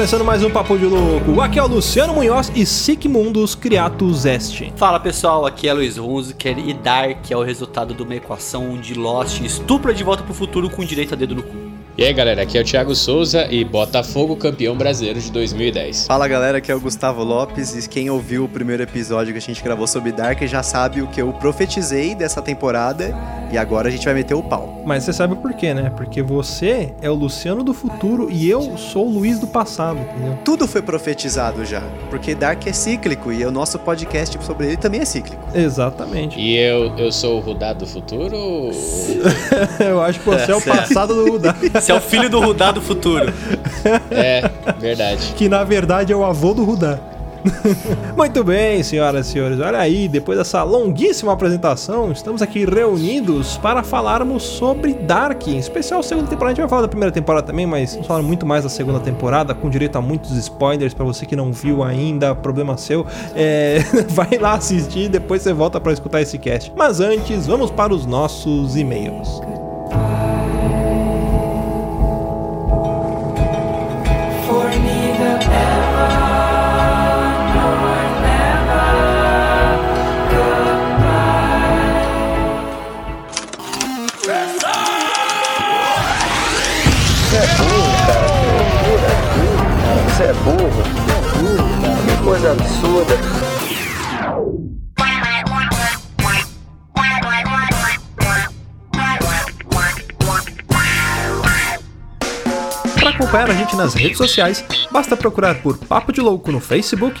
começando mais um Papo de Louco. Aqui é o Luciano Munhoz e Sigmundos Criatus Est. Fala pessoal, aqui é Luiz Hunziker e Dark é o resultado de uma equação onde Lost estupra de volta pro futuro com direito a dedo no cu. E aí galera, aqui é o Thiago Souza e Botafogo campeão brasileiro de 2010. Fala galera, aqui é o Gustavo Lopes e quem ouviu o primeiro episódio que a gente gravou sobre Dark já sabe o que eu profetizei dessa temporada e agora a gente vai meter o pau. Mas você sabe por quê, né? Porque você é o Luciano do futuro e eu sou o Luiz do passado, entendeu? Tudo foi profetizado já, porque Dark é cíclico e o nosso podcast sobre ele também é cíclico. Exatamente. E eu, eu sou o Rudá do futuro? eu acho que você é o passado do Rudá. Você é o filho do Rudá do futuro. É, verdade. que na verdade é o avô do Rudá. Muito bem, senhoras e senhores. Olha aí, depois dessa longuíssima apresentação, estamos aqui reunidos para falarmos sobre Dark, em especial a segunda temporada. A gente vai falar da primeira temporada também, mas vamos falar muito mais da segunda temporada, com direito a muitos spoilers para você que não viu ainda, problema seu. É... vai lá assistir, depois você volta para escutar esse cast. Mas antes, vamos para os nossos e-mails. Você é burro, que coisa absurda. Para acompanhar a gente nas redes sociais, basta procurar por Papo de Louco no Facebook,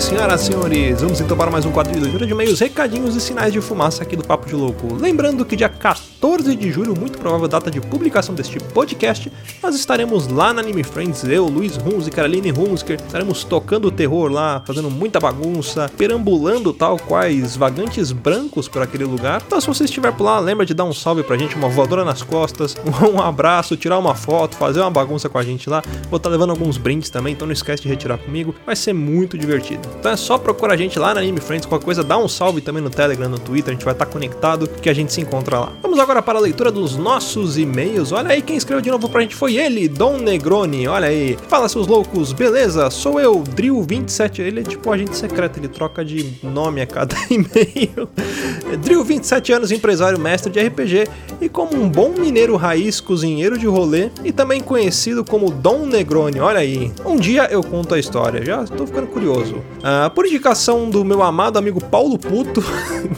senhoras e senhores, vamos então para mais um quadro de leitura de meios, recadinhos e sinais de fumaça aqui do Papo de Louco. Lembrando que dia 14 de julho, muito provável data de publicação deste podcast, nós estaremos lá na Anime Friends, eu, Luiz Hunziker, Aline Hunziker, estaremos tocando o terror lá, fazendo muita bagunça, perambulando tal quais vagantes brancos por aquele lugar. Então se você estiver por lá, lembra de dar um salve pra gente, uma voadora nas costas, um abraço, tirar uma foto, fazer uma bagunça com a gente lá. Vou estar levando alguns brindes também, então não esquece de retirar comigo, vai ser muito divertido. Então é só procurar a gente lá na Anime Friends, qualquer coisa, dá um salve também no Telegram, no Twitter, a gente vai estar conectado, que a gente se encontra lá. Vamos agora para a leitura dos nossos e-mails. Olha aí, quem escreveu de novo pra gente foi ele, Dom Negroni. Olha aí. Fala, seus loucos, beleza? Sou eu, Drill27. Ele é tipo agente secreto, ele troca de nome a cada e-mail. Drill, 27 anos, empresário mestre de RPG e como um bom mineiro raiz, cozinheiro de rolê e também conhecido como Dom Negroni. Olha aí. Um dia eu conto a história, já estou ficando curioso. Uh, por indicação do meu amado amigo Paulo Puto,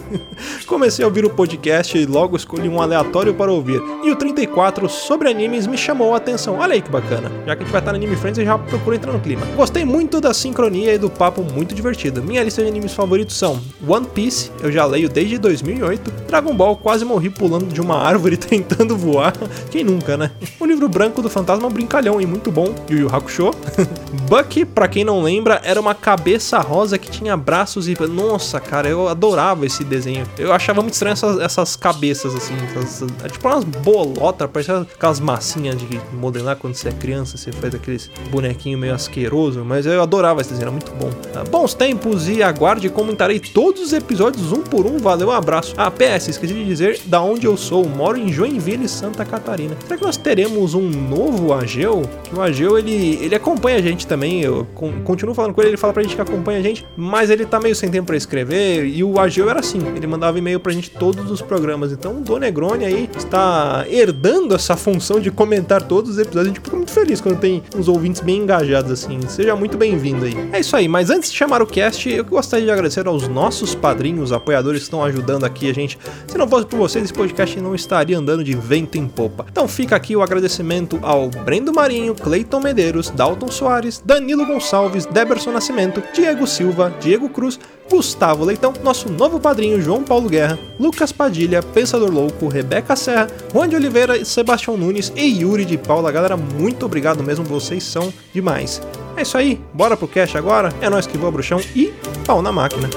comecei a ouvir o podcast e logo escolhi um aleatório para ouvir. E o 34 sobre animes me chamou a atenção. Olha aí que bacana. Já que a gente vai estar no Anime Friends, eu já procuro entrar no clima. Gostei muito da sincronia e do papo muito divertido. Minha lista de animes favoritos são One Piece, eu já leio desde 2008, Dragon Ball, quase morri pulando de uma árvore tentando voar. Quem nunca, né? O livro branco do fantasma brincalhão e muito bom. Yu Yu Hakusho. Bucky, pra quem não lembra, era uma cabeça rosa que tinha braços e. Nossa, cara, eu adorava esse desenho. Eu achava muito estranho essas, essas cabeças, assim. Essas, é tipo umas bolotas, parecia aquelas massinhas de modelar quando você é criança, você faz aqueles bonequinhos meio asqueroso. Mas eu adorava esse desenho, era muito bom. Ah, bons tempos e aguarde comentarei todos os episódios um por um. Valeu, um abraço. Ah, PS, esqueci de dizer da onde eu sou. moro em Joinville, Santa Catarina. Será que nós teremos um novo Ageu? Que o Ageu, ele, ele acompanha a gente também, eu con- continuo falando com ele, ele fala pra gente que acompanha a gente, mas ele tá meio sem tempo pra escrever, e o Ageu era assim, ele mandava e-mail pra gente todos os programas, então o Dona Negroni aí está herdando essa função de comentar todos os episódios, a gente fica muito feliz quando tem uns ouvintes bem engajados assim, seja muito bem-vindo aí. É isso aí, mas antes de chamar o cast, eu gostaria de agradecer aos nossos padrinhos, apoiadores que estão ajudando aqui a gente. Se não fosse por vocês, esse podcast não estaria andando de vento em popa. Então fica aqui o agradecimento ao Brendo Marinho, Cleiton Medeiros, Dalton Soares, Danilo Gonçalves, Deberson Nascimento, Diego Silva, Diego Cruz, Gustavo Leitão, nosso novo padrinho João Paulo Guerra, Lucas Padilha, Pensador Louco, Rebeca Serra, Juan de Oliveira, Sebastião Nunes e Yuri de Paula. Galera, muito obrigado mesmo, vocês são demais. É isso aí, bora pro cast agora, é nós que voa bruxão e pau na máquina.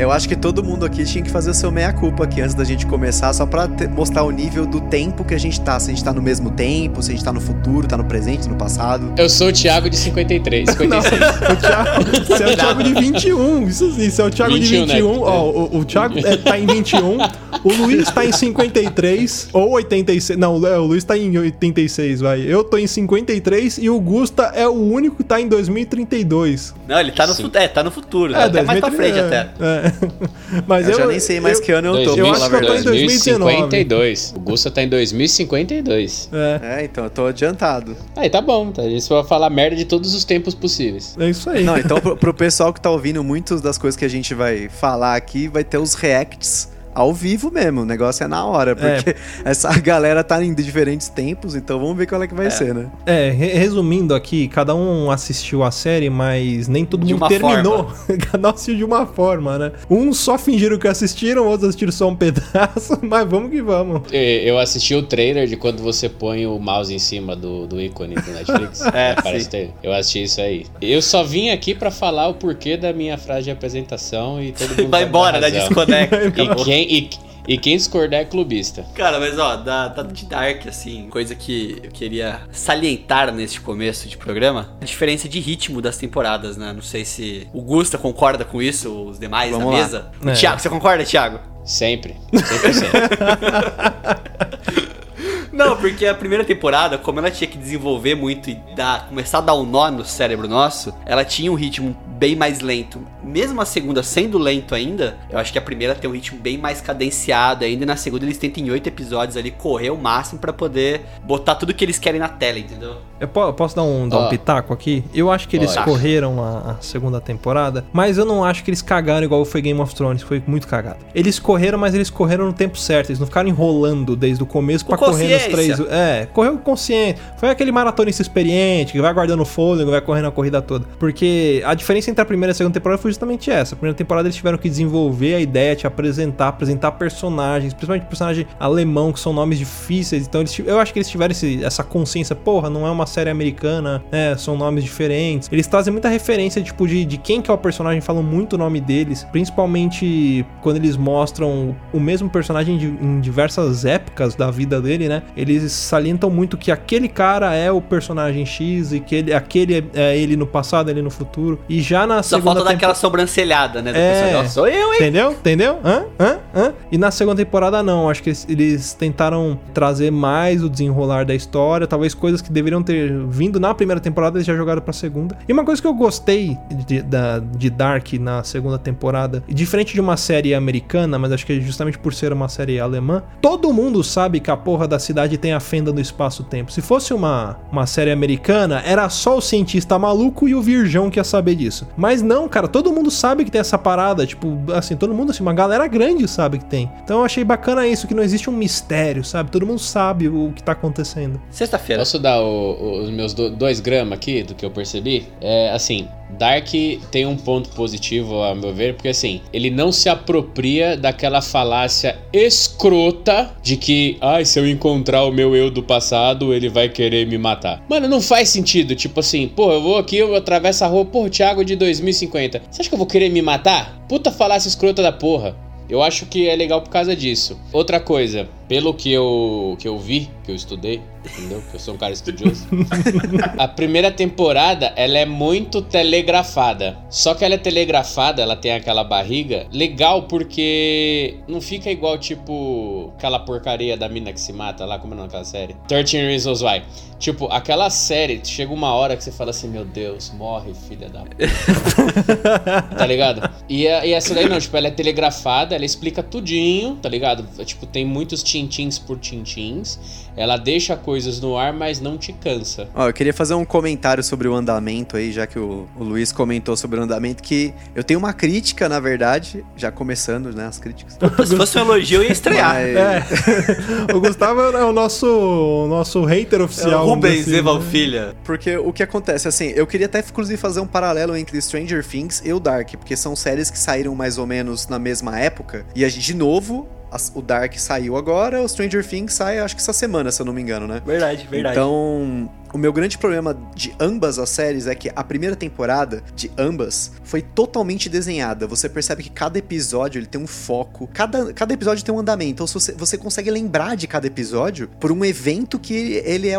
Eu acho que todo mundo aqui tinha que fazer o seu meia-culpa aqui antes da gente começar, só pra te- mostrar o nível do tempo que a gente tá. Se a gente tá no mesmo tempo, se a gente tá no futuro, tá no presente, no passado. Eu sou o Thiago de 53, 56. O Thiago, você é o Thiago de 21, isso sim, você é o Thiago 21, de né? 21. Ó, o, o Thiago é, tá em 21, o Luiz tá em 53 ou 86. Não, o Luiz tá em 86, vai. Eu tô em 53 e o Gusta é o único que tá em 2032. Não, ele tá no, Sim. fu- é, tá no futuro, né? até mais pra frente até. É. Mas Eu, eu, já nem sei mais eu- que ano eu tô, eu acho que eu tô em verdade. 2019. 2052. O Gusta tá em 2052. É, É, então eu tô adiantado. Aí tá bom, tá? A gente vai falar merda de todos os tempos possíveis. é isso aí. Não, então pro, pro pessoal que tá ouvindo, muitas das coisas que a gente vai falar aqui vai ter os reacts ao vivo mesmo. O negócio é na hora, porque essa galera tá em diferentes tempos, então vamos ver qual é que vai ser, né? É, re- resumindo aqui, cada um assistiu a série, mas nem todo De mundo uma terminou. cada um assistiu de uma forma, né? Uns só fingiram que assistiram, outros assistiram só um pedaço, mas vamos que vamos. Eu assisti o trailer de quando você põe o mouse em cima do, do ícone do Netflix. É, parece sim. ter. Eu assisti isso aí. Eu só vim aqui pra falar o porquê da minha frase de apresentação e todo mundo Vai embora, né? Desconecta. E quem, e, e quem discordar é clubista. Cara, mas ó, da, da de Dark, assim, coisa que eu queria salientar neste começo de programa, a diferença de ritmo das temporadas, né? Não sei se o Gusta concorda com isso, os demais Vamos da lá. mesa. É. Tiago, você concorda, Thiago? Sempre. 100%. Não, porque a primeira temporada, como ela tinha que desenvolver muito e dar, começar a dar um nó no cérebro nosso, ela tinha um ritmo bem mais lento. Mesmo a segunda sendo lento ainda, eu acho que a primeira tem um ritmo bem mais cadenciado ainda, e na segunda eles tentam em oito episódios ali correr o máximo pra poder botar tudo que eles querem na tela, entendeu? Eu po- posso dar um, dar um Ó. pitaco aqui? Eu acho que eles Pode. correram a, a segunda temporada, mas eu não acho que eles cagaram igual foi Game of Thrones, foi muito cagado. Eles correram, mas eles correram no tempo certo, eles não ficaram enrolando desde o começo Com pra correr três. É, correu consciente. Foi aquele maratonista experiente que vai guardando fôlego, vai correndo a corrida toda. Porque a diferença entre a primeira e a segunda temporada foi justamente essa. A primeira temporada eles tiveram que desenvolver a ideia, te apresentar, apresentar personagens, principalmente personagem alemão, que são nomes difíceis. Então eles, eu acho que eles tiveram esse- essa consciência, porra, não é uma série americana, né? São nomes diferentes. Eles trazem muita referência, tipo, de, de quem que é o personagem, falam muito o nome deles, principalmente quando eles mostram o mesmo personagem de- em diversas épocas da vida dele, né? Eles salientam muito que aquele cara é o personagem X e que ele, aquele é, ele no passado, ele no futuro. E já na Só segunda falta dar aquela tempo- sobrancelhada, né? do É. personagem. Sou eu, hein? Entendeu? Entendeu? Hã? Hã? Hã? E na segunda temporada, não. Acho que eles, tentaram trazer mais o desenrolar da história. Talvez coisas que deveriam ter vindo na primeira temporada, eles já jogaram pra segunda. E uma coisa que eu gostei de, da- de Dark na segunda temporada, diferente de uma série americana, mas acho que é justamente por ser uma série alemã, todo mundo sabe que a porra da cidade tem a fenda do espaço-tempo. Se fosse uma, uma série americana, era só o cientista maluco e o virgão que ia saber disso. Mas não, cara, todo mundo sabe que tem essa parada. Tipo, assim, todo mundo, assim, uma galera grande sabe que tem. Então eu achei bacana isso, que não existe um mistério, sabe? Todo mundo sabe o que tá acontecendo. Sexta-feira. Posso dar o- o- os meus do- dois gramas aqui do que eu percebi? É assim, Dark tem um ponto positivo, a meu ver, porque assim, ele não se apropria daquela falácia escrota de que, ai, se eu encontrar o meu eu do passado, ele vai querer me matar. Mano, não faz sentido. Tipo assim, pô, eu vou aqui, eu atravesso a rua, pô, Thiago de 2050. Você acha que eu vou querer me matar? Puta falácia escrota da porra. Eu acho que é legal por causa disso. Outra coisa, pelo que eu, que eu vi, que eu estudei, entendeu? Que eu sou um cara estudioso. a primeira temporada, ela é muito telegrafada. Só que ela é telegrafada, ela tem aquela barriga legal porque não fica igual tipo aquela porcaria da mina que se mata lá, como é naquela série? 13 Reasons Why. Tipo, aquela série, chega uma hora que você fala assim, meu Deus, morre, filha da tá ligado? E, a, e essa daí não, tipo, ela é telegrafada, ela explica tudinho, tá ligado? Tipo, tem muitos tintins por tintins. Ela deixa coisas no ar, mas não te cansa. Ó, eu queria fazer um comentário sobre o andamento aí, já que o, o Luiz comentou sobre o andamento, que eu tenho uma crítica, na verdade, já começando, né, as críticas. Se fosse um elogio, eu ia estrear. Mas- É. o Gustavo é o nosso, o nosso hater É oficial. o Rubens desse- Eval Filha. Porque o que acontece, assim, eu queria até inclusive fazer um paralelo entre Stranger Things e o Dark, porque são séries que saíram mais ou menos na mesma época, e a gente, de novo, as- o Dark saiu agora, o Stranger Things sai acho que essa semana, se eu não me engano, né? Verdade, verdade. Então, o meu grande problema de ambas as séries é que a primeira temporada de ambas foi totalmente desenhada. Você percebe que cada episódio ele tem um foco, cada, cada episódio tem um andamento. Então, se você, você consegue lembrar de cada episódio por um evento que ele, ele é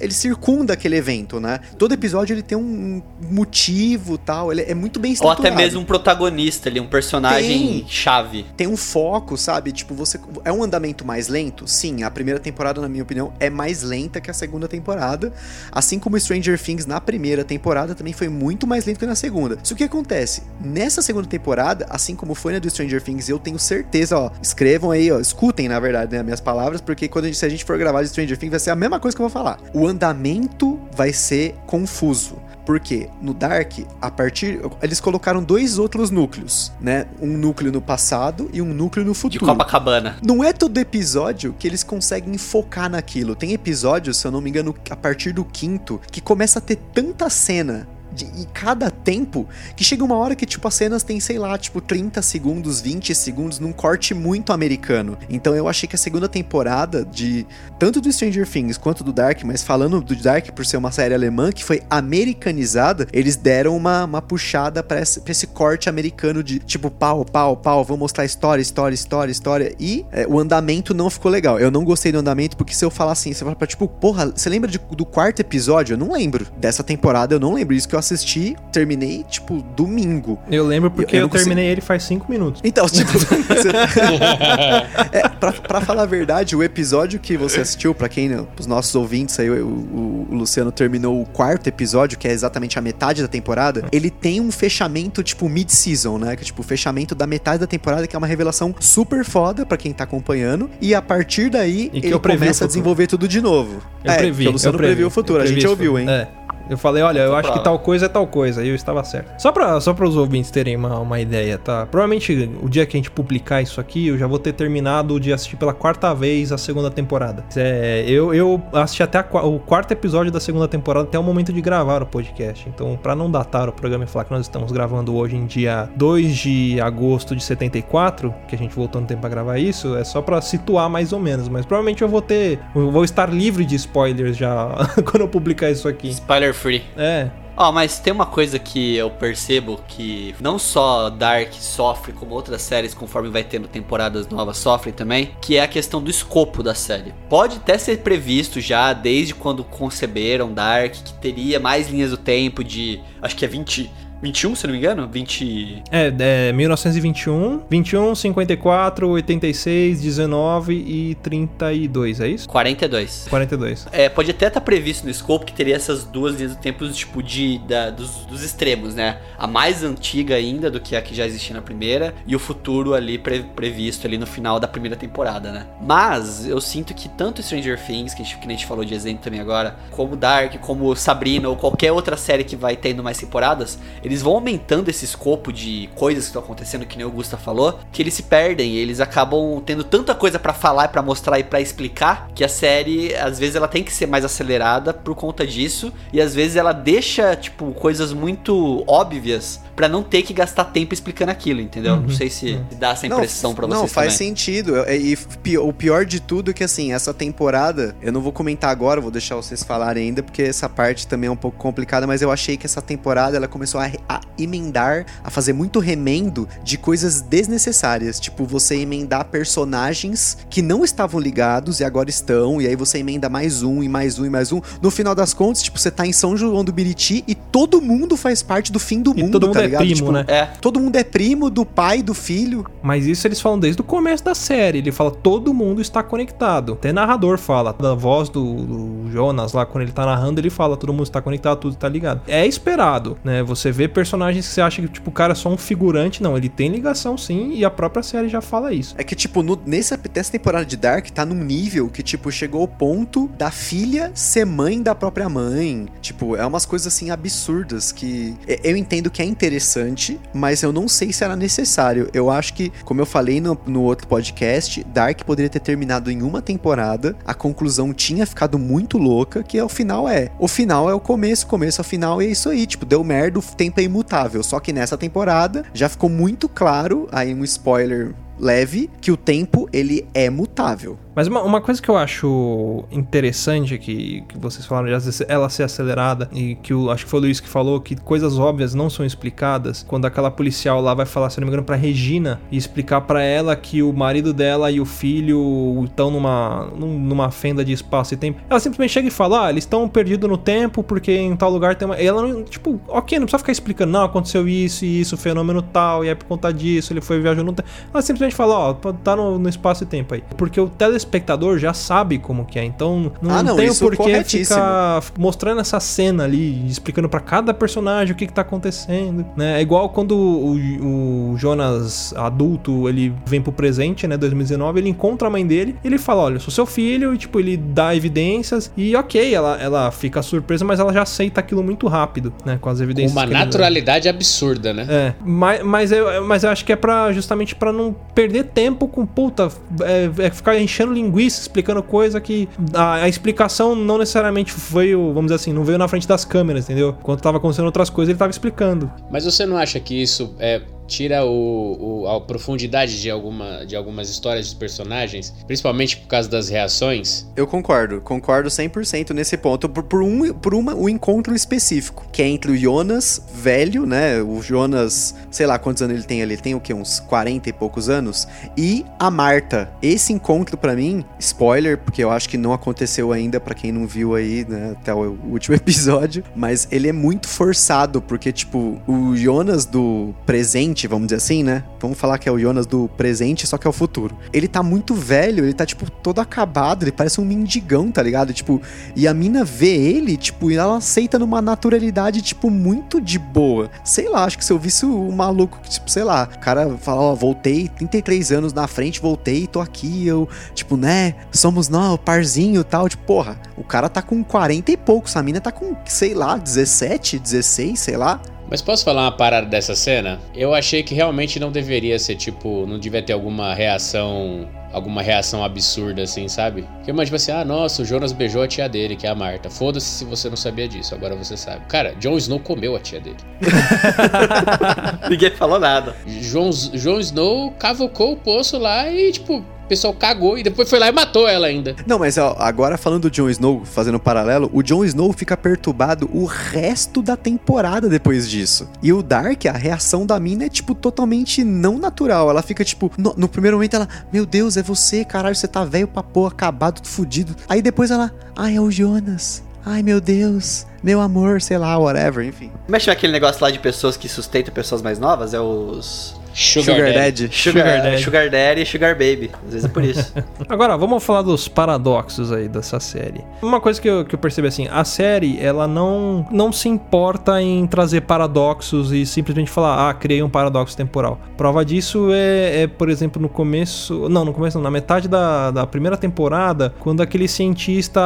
ele circunda aquele evento, né? Todo episódio ele tem um motivo, tal. Ele é muito bem Ou estruturado. até mesmo um protagonista ali, um personagem Tem. chave. tem um foco, sabe? Tipo, você é um andamento mais lento? Sim, a primeira temporada, na minha opinião, é mais lenta que a segunda temporada. Assim como Stranger Things na primeira temporada também foi muito mais lento que na segunda. Só que o que acontece? Nessa segunda temporada, assim como foi na do Stranger Things, eu tenho certeza, ó, escrevam aí, ó, escutem, na verdade, né, minhas palavras, porque quando a gente, se a gente for gravar de Stranger Things, vai ser a mesma coisa que eu vou falar. O andamento vai ser confuso. Porque no Dark, a partir. Eles colocaram dois outros núcleos, né? Um núcleo no passado e um núcleo no De futuro. Copacabana. Não é todo episódio que eles conseguem focar naquilo. Tem episódios, se eu não me engano, a partir do quinto, que começa a ter tanta cena. De, e cada tempo que chega uma hora que, tipo, as cenas tem, sei lá, tipo, 30 segundos, 20 segundos, num corte muito americano. Então eu achei que a segunda temporada de tanto do Stranger Things quanto do Dark, mas falando do Dark por ser uma série alemã que foi americanizada, eles deram uma, uma puxada pra esse, pra esse corte americano de tipo pau, pau, pau, vamos mostrar história, história, história, história. E é, o andamento não ficou legal. Eu não gostei do andamento porque se eu falar assim, você fala pra tipo, porra, você lembra de- do quarto episódio? Eu não lembro. Dessa temporada eu não lembro. Isso que eu assisti, terminei, tipo, domingo. Eu lembro porque Eu eu, consigo- terminei ele faz 5 minutos. Então, tipo, é, pra, pra falar a verdade, o episódio que você assistiu, pra quem, né, os nossos ouvintes aí, o, o- o Luciano terminou o quarto episódio, que é exatamente a metade da temporada, ele tem um fechamento, tipo, mid-season, né? Que é tipo, o fechamento da metade da temporada, que é uma revelação super foda pra quem tá acompanhando, e a partir daí, ele eu começa a desenvolver tudo de novo. Eu é, previ. o Luciano eu previ, previu o futuro, eu a gente ouviu, hein? É. Eu falei, olha, eu acho que tal coisa é tal coisa, e eu estava certo. Só pra, só os ouvintes terem uma, uma ideia, tá? Provavelmente o dia que a gente publicar isso aqui, eu já vou ter terminado de assistir pela quarta vez a segunda temporada. É, eu, eu assisti até a o quarto episódio da segunda temporada até o momento de gravar o podcast. Então, pra não datar o programa e falar que nós estamos gravando hoje em dia 2 de agosto de 74, que a gente voltou no tempo pra gravar isso, é só pra situar mais ou menos. Mas provavelmente eu vou ter. Eu vou estar livre de spoilers já quando eu publicar isso aqui. Spoiler free. É, Ó, mas tem uma coisa que eu percebo que não só Dark sofre, como outras séries, conforme vai tendo temporadas novas, sofrem também, que é a questão do escopo da série. Pode até ser previsto já, desde quando conceberam Dark, que teria mais linhas do tempo de. Acho que é 20. 21, se não me engano? 20. É, é 1921, 21, 54, 86, 19 e 32, é isso? 42. 42. É, pode até estar previsto no escopo que teria essas duas linhas do tempo, tipo, de, da- dos, dos extremos, né? A mais antiga ainda do que a que já existia na primeira, e o futuro ali pre- previsto ali no final da primeira temporada, né? Mas eu sinto que tanto Stranger Things, que a gente, que a gente falou de exemplo também agora, como Dark, como Sabrina, ou qualquer outra série que vai tendo mais temporadas, eles vão aumentando esse escopo de coisas que estão acontecendo, que nem o Gusta falou, que eles se perdem, eles acabam tendo tanta coisa para falar, para mostrar e para explicar, que a série, às vezes, ela tem que ser mais acelerada por conta disso, e às vezes ela deixa, tipo, coisas muito óbvias para não ter que gastar tempo explicando aquilo, entendeu? Uhum. Não sei se uhum. dá essa impressão para vocês Não, faz também. sentido. E o pior de tudo é que, assim, essa temporada, eu não vou comentar agora, vou deixar vocês falarem ainda, porque essa parte também é um pouco complicada, mas eu achei que essa temporada, ela começou a, a emendar, a fazer muito remendo de coisas desnecessárias. Tipo, você emendar personagens que não estavam ligados e agora estão, e aí você emenda mais um, e mais um, e mais um. No final das contas, tipo, você tá em São João do Biriti e todo mundo faz parte do fim do e mundo, todo mundo tá é ligado? Primo, tipo, né? É. Todo mundo é primo do pai, do filho. Mas isso eles falam desde o começo da série. Ele fala todo mundo está conectado. Até narrador fala. Da voz do, do Jonas lá, quando ele tá narrando, ele fala todo mundo está conectado, tudo está ligado. É esperado, né? Você vê personagens que você acha que, tipo, o cara é só um figurante. Não, ele tem ligação sim, e a própria série já fala isso. É que, tipo, no, nessa, nessa temporada de Dark, tá num nível que, tipo, chegou ao ponto da filha ser mãe da própria mãe. Tipo, é umas coisas assim absurdas que eu entendo que é interessante, mas eu não sei se era necessário. Eu acho que, como eu falei no, no outro podcast, Dark poderia ter terminado em uma temporada, a conclusão tinha ficado muito louca, que é o final é. O final é o começo, o começo ao final, e é isso aí. Tipo, deu merda, o tempo é imutável. Só que nessa temporada já ficou muito claro, aí um spoiler leve, que o tempo ele é mutável. Mas uma, uma coisa que eu acho interessante que, que vocês falaram de ela ser acelerada e que o, acho que foi o Luiz que falou que coisas óbvias não são explicadas. Quando aquela policial lá vai falar, se não me engano, pra Regina e explicar para ela que o marido dela e o filho estão numa, numa fenda de espaço e tempo. Ela simplesmente chega e fala: Ah, eles estão perdidos no tempo porque em tal lugar tem uma. ela não, tipo, ok, não precisa ficar explicando, não, aconteceu isso e isso, fenômeno tal, e é por conta disso, ele foi viajando no tempo. Ela simplesmente fala: Ó, oh, tá no, no espaço e tempo aí. Porque o telespectador espectador já sabe como que é. Então não, ah, não tem o porquê ficar mostrando essa cena ali, explicando para cada personagem o que, que tá acontecendo, né? É igual quando o, o, Jonas adulto, ele vem pro presente, né, 2019, ele encontra a mãe dele, ele fala, olha, eu sou seu filho, e tipo, ele dá evidências e ok, ela, ela fica surpresa, mas ela já aceita aquilo muito rápido, né, com as evidências. Uma naturalidade absurda, né? É, mas, mas, eu, mas eu acho que é para justamente para não perder tempo com, puta, é, é ficar enchendo linguiça explicando coisa que a, a, explicação não necessariamente veio, vamos dizer assim, não veio na frente das câmeras, entendeu? Quando tava acontecendo outras coisas, ele tava explicando. Mas você não acha que isso é tira o, o, a profundidade de, alguma, de algumas histórias de personagens, principalmente por causa das reações. Eu concordo, concordo 100% nesse ponto, por, por, um, por uma, um encontro específico, que é entre o Jonas velho, né, o Jonas, sei lá quantos anos ele tem ali, ele tem o que, uns 40 e poucos anos, e a Marta. Esse encontro para mim, spoiler, porque eu acho que não aconteceu ainda para quem não viu aí, né, até o último episódio, mas ele é muito forçado, porque, tipo, o Jonas do presente presente, vamos dizer assim, né? Vamos falar que é o Jonas do presente, só que é o futuro. Ele tá muito velho, ele tá, tipo, todo acabado, ele parece um mendigão, tá ligado? Tipo, e a mina vê ele, tipo, e ela aceita numa naturalidade, tipo, muito de boa. Sei lá, acho que se eu visse o maluco, tipo, sei lá, o cara fala, ó, voltei 33 anos na frente, voltei, tô aqui, eu, tipo, né, somos nós, parzinho e tal, tipo, porra, o cara tá com 40 e poucos, a mina tá com, sei lá, 17, 16, sei lá. Mas posso falar uma parada dessa cena? Eu achei que realmente não deveria ser tipo, não devia ter alguma reação, alguma reação absurda assim, sabe? Que eu tipo assim, ah, nossa, o Jonas beijou a tia dele, que é a Marta. Foda-se se você não sabia disso, agora você sabe. Cara, Jon Snow comeu a tia dele. Ninguém falou nada. Jon Snow cavocou o poço lá e, tipo, o pessoal cagou e depois foi lá e matou ela ainda. Não, mas ó, agora falando do Jon Snow, fazendo um paralelo, o Jon Snow fica perturbado o resto da temporada depois disso. E o Dark, a reação da mina é, tipo, totalmente não natural. Ela fica, tipo, no, no primeiro momento ela, meu Deus, é você, caralho, você tá velho pra pôr, acabado, fudido. Aí depois ela, ai, é o Jonas. Ai, meu Deus meu amor, sei lá, whatever, enfim. Mexe naquele negócio lá de pessoas que sustentam pessoas mais novas, é os Sugar, Sugar Daddy. Daddy. Sugar, Sugar Daddy. Sugar Daddy e Sugar Baby. Às vezes é por isso. Agora, vamos falar dos paradoxos aí dessa série. Uma coisa que eu, que eu percebi assim, a série, ela não, não se importa em trazer paradoxos e simplesmente falar, ah, criei um paradoxo temporal. Prova disso é, é, por exemplo, no começo. Não, no começo não, na metade da, da primeira temporada, quando aquele cientista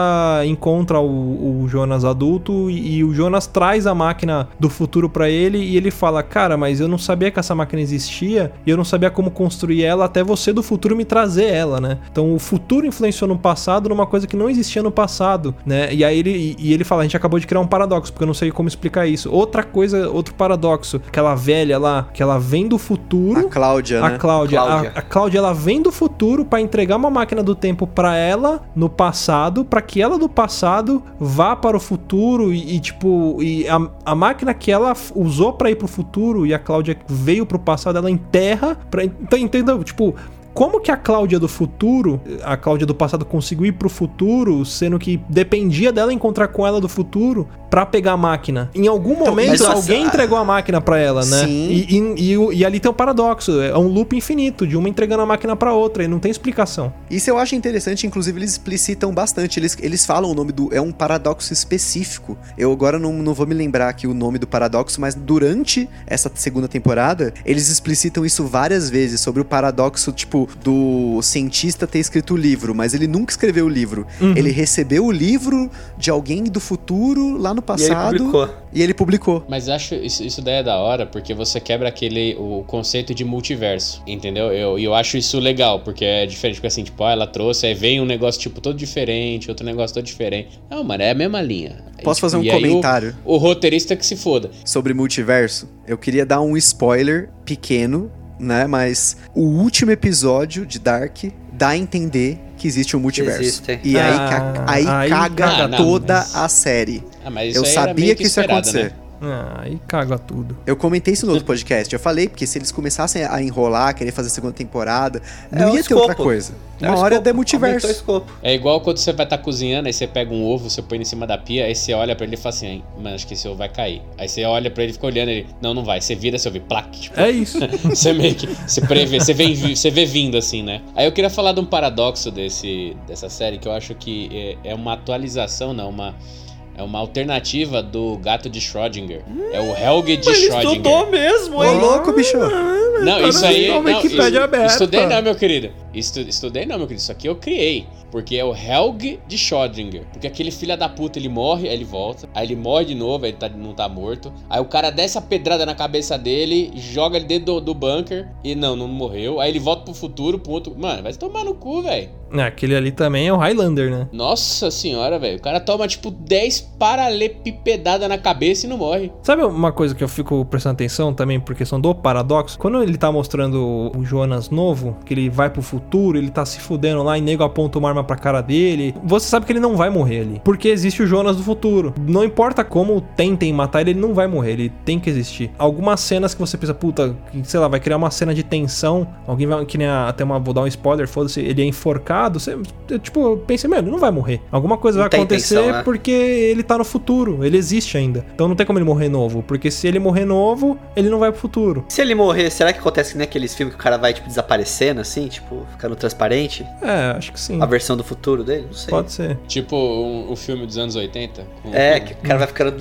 encontra o, o Jonas adulto e, e o Jonas traz a máquina do futuro pra ele e ele fala, cara, mas eu não sabia que essa máquina existia e eu não sabia como construir ela até você do futuro me trazer ela, né? Então o futuro influenciou no passado numa coisa que não existia no passado, né? E aí ele, e ele fala, a gente acabou de criar um paradoxo, porque eu não sei como explicar isso. Outra coisa, outro paradoxo, aquela velha lá, que ela vem do futuro. A Cláudia, A né? Cláudia, Cláudia. A, a Cláudia, ela vem do futuro pra entregar uma máquina do tempo pra ela no passado, pra que ela do passado vá para o futuro e, e, tipo, e a, a máquina que ela usou pra ir pro futuro e a Cláudia veio pro passado, ela enterra. Pra, então, entendeu? Tipo, como que a Cláudia do futuro, a Cláudia do passado conseguiu ir pro futuro, sendo que dependia dela encontrar com ela do futuro pra pegar a máquina? Em algum momento mas essa- alguém entregou a máquina pra ela, né? Sim. E, e, e e ali tem o paradoxo, é um loop infinito de uma entregando a máquina pra outra e não tem explicação. Isso eu acho interessante, inclusive eles explicitam bastante. Eles, eles falam o nome do. É um paradoxo específico. Eu agora não, não vou me lembrar aqui o nome do paradoxo, mas durante essa segunda temporada, eles explicitam isso várias vezes sobre o paradoxo, tipo, do cientista ter escrito o livro, mas ele nunca escreveu o livro. Uhum. Ele recebeu o livro de alguém do futuro lá no e ele passado publicou. e ele publicou. Mas acho isso, isso daí é da hora, porque você quebra aquele o conceito de multiverso, entendeu? Eu, e eu acho isso legal, porque é diferente, porque assim, tipo, ah, ela trouxe, aí vem um negócio, tipo, todo diferente, outro negócio todo diferente. Não, mano, é a mesma linha. Aí, Posso tipo, fazer um e aí o- comentário? O, roteirista que se foda. sobre multiverso, eu queria dar um spoiler pequeno, né? Mas o último episódio de Dark dá a entender que existe um multiverso. Existe. E aí, Ah, ca- aí, aí caga. Não, toda mas- a série. Ah, mas isso eu aí era sabia meio que isso ia acontecer. né? Ah, aí caga tudo. Eu comentei isso no outro podcast. Eu falei, porque se eles começassem a enrolar, querer fazer a segunda temporada, É não o ia ter outra escopo. coisa. É Uma hora escopo, é multiverso. É igual quando você vai estar cozinhando, aí você pega um ovo, você põe em cima da pia, aí você olha pra ele e fala assim, "Ai, mano, acho que esse ovo vai cair. Aí você olha pra ele e fica olhando ele, não, não vai. Você vira, você ouve plaque, tipo, É isso. você meio que você prevê, você vê, você vê vindo assim, né? Aí eu queria falar de um paradoxo desse, dessa série que eu acho que é, é uma atualização, não, uma é uma alternativa do gato de Schrödinger. é o Helge de Ele Schrödinger. estudou mesmo, Ô, hein? louco, bicho. Não, Tá isso aí. Não, Wikipédia isso- aberta. Estudei não, meu querido. Estu, estudei não, meu querido. Isso aqui eu criei. Porque é o Helge de Schrödinger. Porque aquele filho da puta, ele morre, aí ele volta. Aí ele morre de novo, aí ele tá- não tá morto. Aí o cara desce a pedrada na cabeça dele, joga ele dentro do, do bunker. E não, não morreu. Aí ele volta pro futuro, pro outro. Mano, vai se tomar no cu, velho. É, aquele ali também é o Highlander, né? Nossa senhora, velho. O cara toma tipo 10 paralelepipedada na cabeça e não morre. Sabe uma coisa que eu fico prestando atenção também por questão do paradoxo? Quando ele tá mostrando o Jonas novo, que ele vai pro futuro, ele tá se fudendo lá e nego aponta uma arma pra cara dele, você sabe que ele não vai morrer ali. Porque existe o Jonas do futuro. Não importa como tentem matar ele, ele não vai morrer, ele tem que existir. Algumas cenas que você pensa, puta, sei lá, vai criar uma cena de tensão, alguém vai, que nem a, até uma, vou dar um spoiler, foda-se, ele é enforcado, você, eu, tipo, pensei, mano, ele não vai morrer. Alguma coisa Não vai acontecer tensão, né? porque ele tá no futuro, ele existe ainda. Então não tem como ele morrer novo, porque se ele morrer novo, ele não vai pro futuro. Se ele morrer, será que acontece que nem aqueles filmes que o cara vai, tipo, desaparecendo, assim? Tipo, ficando transparente? É, acho que sim. A versão do futuro dele? Não sei. Pode ser. Tipo um- o filme dos anos 80. com- É, que o cara vai ficando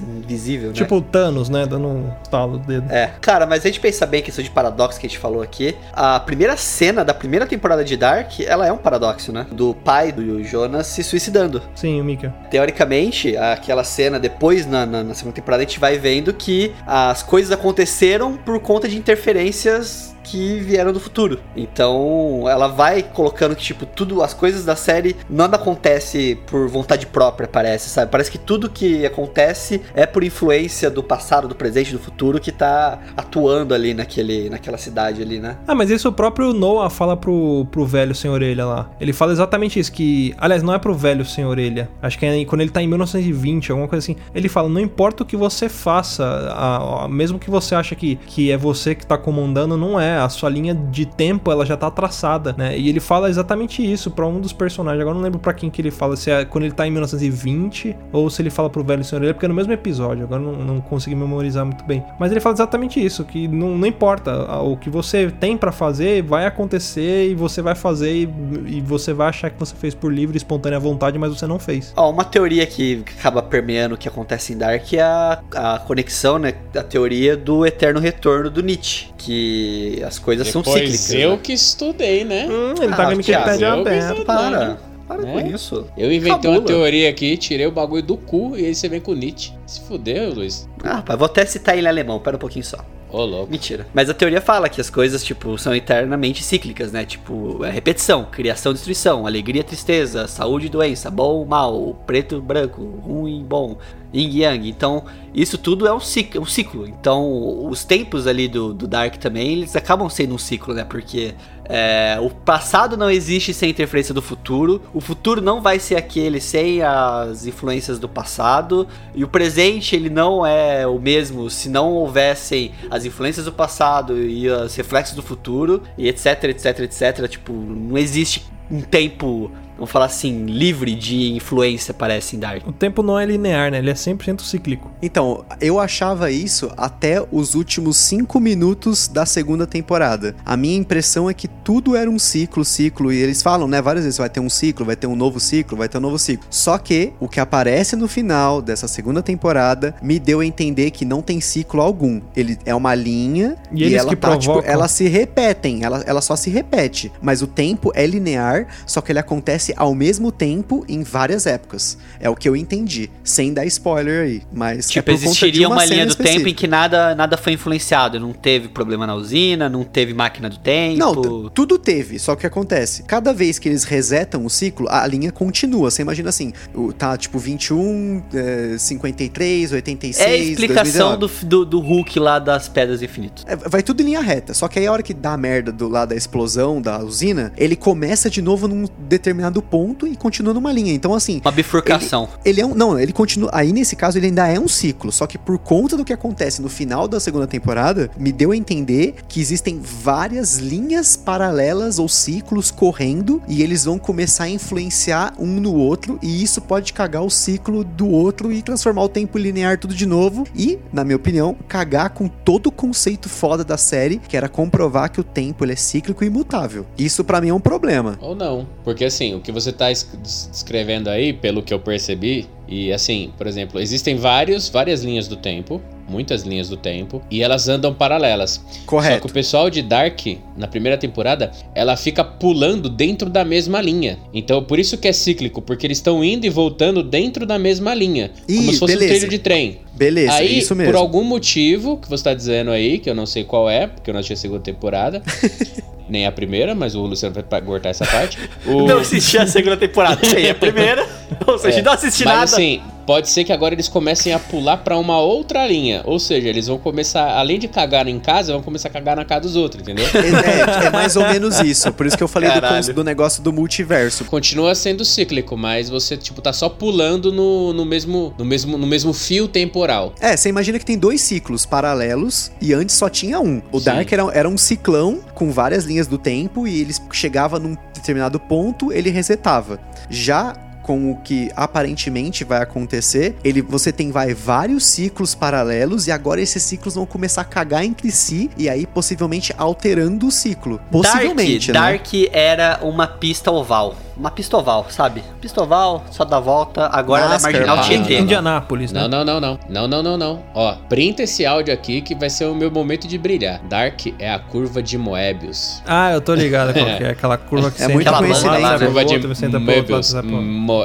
invisível, né? Tipo o Thanos, né? Dando um talo do dedo. É, cara, mas a gente pensa bem a questão de paradoxo que a gente falou aqui. A primeira cena da primeira temporada de Dark, ela é um paradoxo, né? Do pai do Jonas se suicidando. Sim, o Mika. Teoricamente, aquela cena depois, na, na, na segunda temporada, a gente vai vendo que as coisas aconteceram por conta de interferências que vieram do futuro. Então, ela vai colocando que, tipo, tudo, as coisas da série, nada acontece por vontade própria, parece, sabe? Parece que tudo que acontece é por influência do passado, do presente, do futuro que tá atuando ali naquele, naquela cidade ali, né? Ah, mas isso o próprio Noah fala pro, pro velho sem orelha lá. Ele fala exatamente isso, que... Aliás, não é pro velho sem orelha. Acho que é quando ele tá em 1920, alguma coisa assim. Ele fala, não importa o que você faça, a- a- mesmo que você acha que, que é você que tá comandando, não é. Né? A sua linha de tempo, ela já tá traçada, né? E ele fala exatamente isso para um dos personagens. Agora não lembro para quem que ele fala, se é quando ele tá em 1920 ou se ele fala pro velho senhor porque é no mesmo episódio. Agora não, não consegui memorizar muito bem. Mas ele fala exatamente isso, que não, não importa, o que você tem para fazer vai acontecer e você vai fazer e, e, você vai achar que você fez por livre e espontânea vontade, mas você não fez. Ó, uma teoria que acaba permeando o que acontece em Dark é a, a conexão, né, a teoria do eterno retorno do Nietzsche, que as coisas Depois são cíclicas. eu né? que estudei, né? Hum, ele tá Ah, com a Wikipedia Thiago, eu aberta. pensei- Para, para Né? com isso. Eu inventei uma Fabula. teoria aqui, tirei o bagulho do cu e aí você vem com Nietzsche. Se fudeu, Luiz. Ah, rapaz, vou até citar ele em alemão, pera um pouquinho só. Ô, louco. Mentira. Mas a teoria fala que as coisas, tipo, são eternamente cíclicas, né? Tipo, é repetição, criação, destruição, alegria, tristeza, saúde, doença, bom, mal, preto, branco, ruim, bom, yin, yang. Então, isso tudo é um ciclo. Um ciclo. Então, os tempos ali do, do Dark também, eles acabam sendo um ciclo, né? Porque é, o passado não existe sem interferência do futuro, o futuro não vai ser aquele sem as influências do passado, e o presente, ele não é o mesmo se não houvessem as influências do passado e os reflexos do futuro, e etc, etc, etc. Tipo, não existe um tempo, vamos falar assim, livre de influência, parece, em Dark. O tempo não é linear, né? Ele é 100% cíclico. Então, eu achava isso até os últimos cinco minutos da segunda temporada. A minha impressão é que tudo era um ciclo, ciclo, e eles falam, né, várias vezes, vai ter um ciclo, vai ter um novo ciclo, vai ter um novo ciclo. Só que o que aparece no final dessa segunda temporada me deu a entender que não tem ciclo algum. Ele é uma linha E eles ela que tá, tipo, provocam. elas se repetem, ela, ela só se repete, mas o tempo é linear, só que ele acontece ao mesmo tempo em várias épocas. É o que eu entendi, sem dar spoiler aí, mas é Tipo, de existiria uma, cena linha do tempo em específica. que nada, nada foi influenciado. Não teve problema na usina, não teve máquina do tempo. Não, tudo teve, só que o que acontece? Cada vez que eles resetam o ciclo, a linha continua. Você imagina assim, tá tipo 21, é, 53, 86, é a explicação 2019. do, do, do Hulk lá das Pedras Infinitas. É, vai tudo em linha reta. Só que aí a hora que dá merda do lado da explosão da usina, ele começa de novo num determinado ponto e continua numa linha. Então, assim, Uma bifurcação. ele é um. Não, ele continua. Aí nesse caso ele ainda é um ciclo. Só que por conta do que acontece no final da segunda temporada, me deu a entender que existem várias linhas paralelas ou ciclos correndo e eles vão começar a influenciar um no outro. E isso pode cagar o ciclo do outro e transformar o tempo linear tudo de novo. E, na minha opinião, cagar com todo o conceito foda da série, que era comprovar que o tempo ele é cíclico e imutável. Isso pra mim é um problema. Ou não. Porque assim, o que você tá es- descrevendo aí, pelo que eu percebi, e assim, por exemplo, existem vários, várias linhas do tempo, muitas linhas do tempo, e elas andam paralelas. Só que Correto. o pessoal de Dark, na primeira temporada, ela fica pulando dentro da mesma linha. Então, por isso que é cíclico, porque eles estão indo e voltando dentro da mesma linha. Ih, como se fosse beleza. um trilho de trem. Beleza, aí, isso mesmo. por algum motivo que você tá dizendo aí, que eu não sei qual é, porque eu não assisti a segunda temporada, nem a primeira, mas o Luciano vai cortar essa parte. O... Não assisti a segunda temporada, sei a primeira. Ou seja, É, não assisti Mas nada. assim, pode ser que agora eles comecem a pular pra uma outra linha. Ou seja, eles vão começar, além de cagar em casa, vão começar a cagar na casa dos outros, entendeu? É, é mais ou menos isso. Por isso que eu falei do, do negócio do multiverso. Continua sendo cíclico, mas você, tipo, tá só pulando no, no, mesmo, no, mesmo, no mesmo fio temporal. É, você imagina que tem dois ciclos paralelos e antes só tinha um. O Sim. Dark era, era um ciclão com várias linhas do tempo e ele chegava num determinado ponto, ele resetava. Já com o que aparentemente vai acontecer, ele você tem vai vários ciclos paralelos e agora esses ciclos vão começar a cagar entre si e aí possivelmente alterando o ciclo. Possivelmente, Dark, né? Dark era uma pista oval. Uma pista oval, sabe? Pista oval, só dá volta. Agora ela é NASCAR, marginal. Tietê. Indianápolis, né? Não, não, não, não. Não, não, não, não. Ó, printa esse áudio aqui que vai ser o meu momento de brilhar. Dark é a curva de Moebius. Ah, eu tô ligado qual que é. Aquela curva que É você muito conhecida, lado, né? curva de Moebius.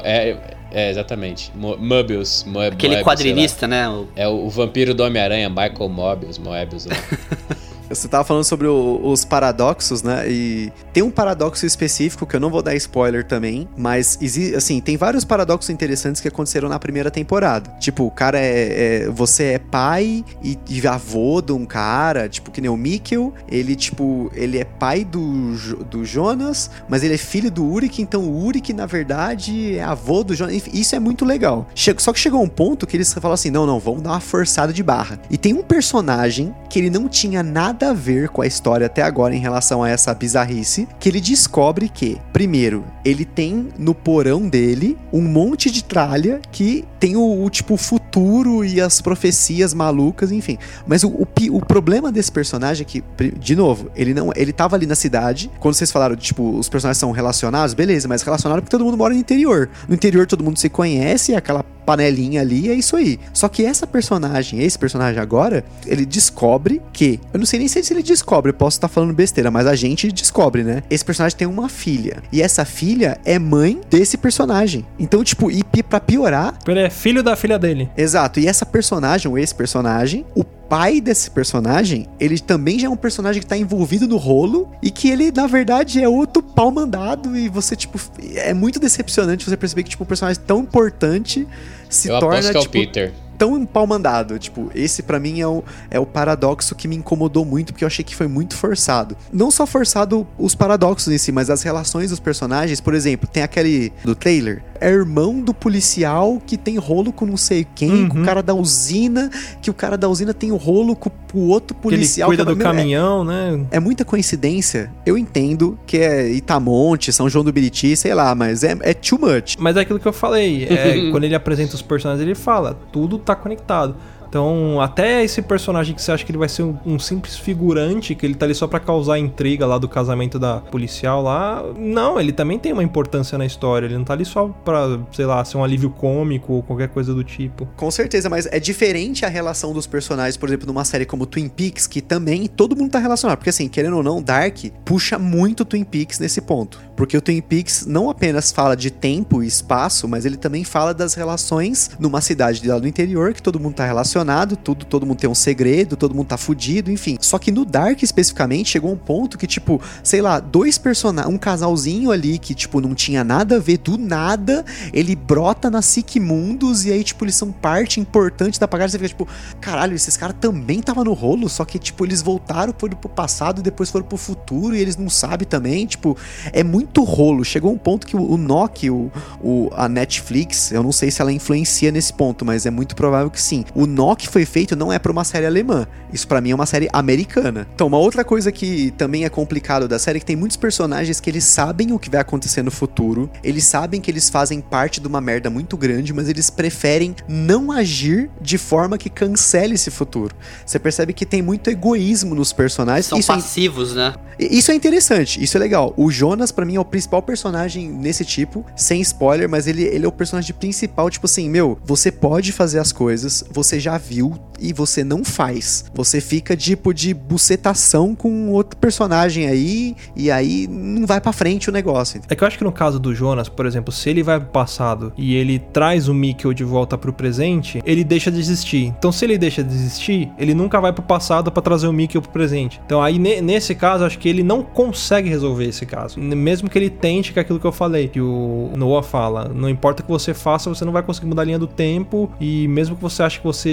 é, é, exatamente. Mo- Moebius. Mo- Aquele Moebius, lá. quadrinista, né? O- É o, o vampiro do Homem-Aranha, Michael Moebius, Moebius. Você tava falando sobre o- os paradoxos, né? E tem um paradoxo específico que eu não vou dar spoiler também, mas assim, tem vários paradoxos interessantes que aconteceram na primeira temporada. Tipo, o cara é, é- você é pai e, e avô de um cara, tipo que nem o Mikkel, ele tipo, ele é pai do, do Jonas, mas ele é filho do Uric, então o Uric na verdade é avô do Jonas. Isso é muito legal. Só que chegou um ponto que eles falam assim: "Não, não, vamos dar uma forçada de barra". E tem um personagem que ele não tinha nada nada a ver com a história até agora em relação a essa bizarrice, que ele descobre que, primeiro, ele tem no porão dele um monte de tralha que tem o, o tipo futuro e as profecias malucas, enfim. Mas o, o, o, problema desse personagem é que, de novo, ele não, ele tava ali na cidade. Quando vocês falaram, tipo, os personagens são relacionados, beleza, mas relacionados porque todo mundo mora no interior. No interior todo mundo se conhece, aquela panelinha ali, é isso aí. Só que essa personagem, esse personagem agora, ele descobre que, eu não sei nem se ele descobre, eu posso estar falando besteira, mas a gente descobre, né? Esse personagem tem uma filha. E essa filha é mãe desse personagem. Então, tipo, e pra piorar. Ele é filho da filha dele. Exato. E essa personagem, ou esse personagem, o pai desse personagem, ele também já é um personagem que tá envolvido no rolo e que ele, na verdade, é outro pau mandado e você, tipo, é muito decepcionante você perceber que, tipo, um personagem tão importante se Eu torna, aposto que é o tipo, Peter. Tão empalmandado. Tipo, esse para mim é o, é o paradoxo que me incomodou muito, porque eu achei que foi muito forçado. Não só forçado os paradoxos em si, mas as relações dos personagens. Por exemplo, tem aquele do trailer. É irmão do policial que tem rolo com não sei quem, Uhum. com o cara da usina, que o cara da usina tem o rolo com o outro Que ele policial. cuida que é- do meu, é- caminhão, né? é muita coincidência. Eu entendo que é Itamonte, São João do Biriti, sei lá, mas é, é too much. Mas é aquilo que eu falei. É, quando ele apresenta os personagens, ele fala: tudo tá conectado. Então, até esse personagem que você acha que ele vai ser um, um simples figurante, que ele tá ali só pra causar intriga lá do casamento da policial lá, não, ele também tem uma importância na história. Ele não tá ali só pra, sei lá, ser um alívio cômico ou qualquer coisa do tipo. Com certeza, mas é diferente a relação dos personagens, por exemplo, numa série como Twin Peaks, que também todo mundo tá relacionado. Porque assim, querendo ou não, Dark puxa muito Twin Peaks nesse ponto. Porque o Twin Peaks não apenas fala de tempo e espaço, mas ele também fala das relações numa cidade lá do interior, que todo mundo tá relacionado, tudo, todo mundo tem um segredo, todo mundo tá fudido, enfim. Só que no Dark especificamente chegou um ponto que, tipo, sei lá, dois personagens, um casalzinho ali que, tipo, não tinha nada a ver, do nada, ele brota na Sick Mundos e aí, tipo, eles são parte importante da pagada. Você fica, tipo, caralho, esses caras também estavam no rolo, só que, tipo, eles voltaram, foram pro passado e depois foram pro futuro e eles não sabem também. Tipo, é muito rolo. Chegou um ponto que o, o Nokia, o, o- a Netflix, eu não sei se ela influencia nesse ponto, mas é muito provável que sim. O Nokia foi feito não é pra uma série alemã. Isso pra mim é uma série americana. Então, uma outra coisa que também é complicado da série é que tem muitos personagens que eles sabem o que vai acontecer no futuro, eles sabem que eles fazem parte de uma merda muito grande, mas eles preferem não agir de forma que cancele esse futuro. Você percebe que tem muito egoísmo nos personagens. São Isso é passivos, né? isso é interessante, isso é legal. O Jonas, pra mim, é o principal personagem nesse tipo, sem spoiler, mas ele, ele é o personagem principal. Tipo assim, meu, você pode fazer as coisas, você já viu e você não faz. Você fica tipo de bucetação com outro personagem aí, e aí não vai pra frente o negócio. É que eu acho que no caso do Jonas, por exemplo, se ele vai pro passado e ele traz o Mikkel de volta pro presente, ele deixa de existir. Então, se ele deixa de existir, ele nunca vai pro passado pra trazer o Mikkel pro presente. Então, aí ne- nesse caso, acho que ele não consegue resolver esse caso. Mesmo que ele tente, que é aquilo que eu falei, que o Noah fala, não importa o que você faça, você não vai conseguir mudar a linha do tempo e mesmo que você ache que você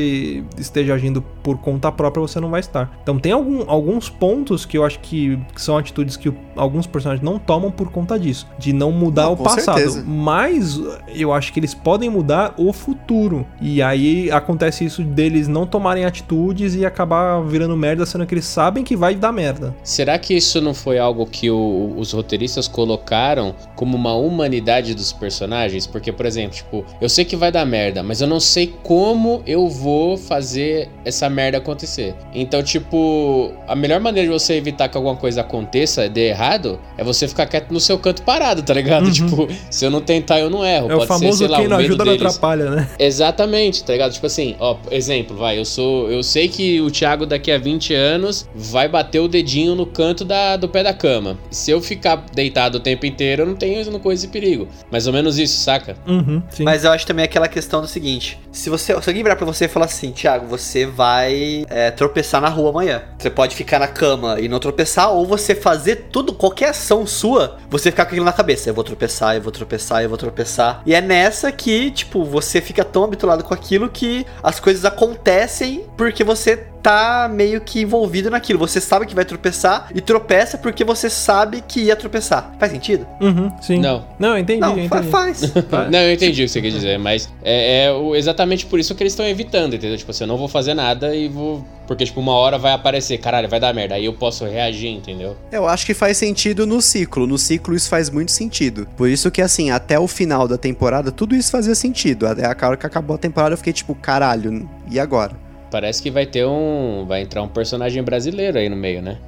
esteja agindo por conta própria, você não vai estar. Então, tem algum- alguns pontos que eu acho que, que são atitudes que o- alguns personagens não tomam por conta disso, de não mudar Não, o com passado. certeza. Mas eu acho que eles podem mudar o futuro. E aí acontece isso deles não tomarem atitudes e acabar virando merda, sendo que eles sabem que vai dar merda. Será que isso não foi algo que o- os roteiristas colocaram como uma humanidade dos personagens? Porque, por exemplo, tipo, eu sei que vai dar merda, mas eu não sei como eu vou fazer essa merda acontecer. Então, tipo, a melhor maneira de você evitar que alguma coisa aconteça, dê errado, é você ficar quieto no seu canto parado, tá ligado? Uhum. Tipo, se eu não tentar, eu não erro. é o Pode famoso ser, sei lá, quem o não ajuda não deles. atrapalha, né? Exatamente, tá ligado? Tipo assim, ó, exemplo, vai, eu sou, eu sei que o Thiago daqui a 20 anos vai bater o dedinho no canto da, do pé da cama. Se eu ficar deitado o tempo inteiro, eu não tenho não corro esse perigo. Mais ou menos isso, saca? Uhum, sim. Mas eu acho também aquela questão do seguinte: se você, se alguém virar pra você e falar assim, Thiago, você vai é, tropeçar na rua amanhã. Você pode ficar na cama e não tropeçar, ou você fazer tudo, qualquer ação sua, você ficar com aquilo na cabeça. Eu vou tropeçar, eu vou tropeçar, eu vou tropeçar. E é nessa que, tipo, você fica tão habituado com aquilo que as coisas acontecem porque você tá meio que envolvido naquilo. Você sabe que vai tropeçar e tropeça porque você sabe que ia tropeçar. Faz sentido? Uhum, sim. Não. Não, eu entendi, Não, eu fa- entendi. faz. Não, eu entendi o que você quer dizer, mas é, é exatamente por isso que eles estão evitando, entendeu? Tipo assim, eu não vou fazer nada e vou. Porque, tipo, uma hora vai aparecer, caralho, vai dar merda. Aí eu posso reagir, entendeu? Eu acho que faz sentido no ciclo. No ciclo isso faz muito sentido. Por isso que, assim, até o final da temporada, tudo isso fazia sentido. Até a hora que acabou a temporada, eu fiquei tipo, caralho, e agora? Parece que vai ter um. Vai entrar um personagem brasileiro aí no meio, né?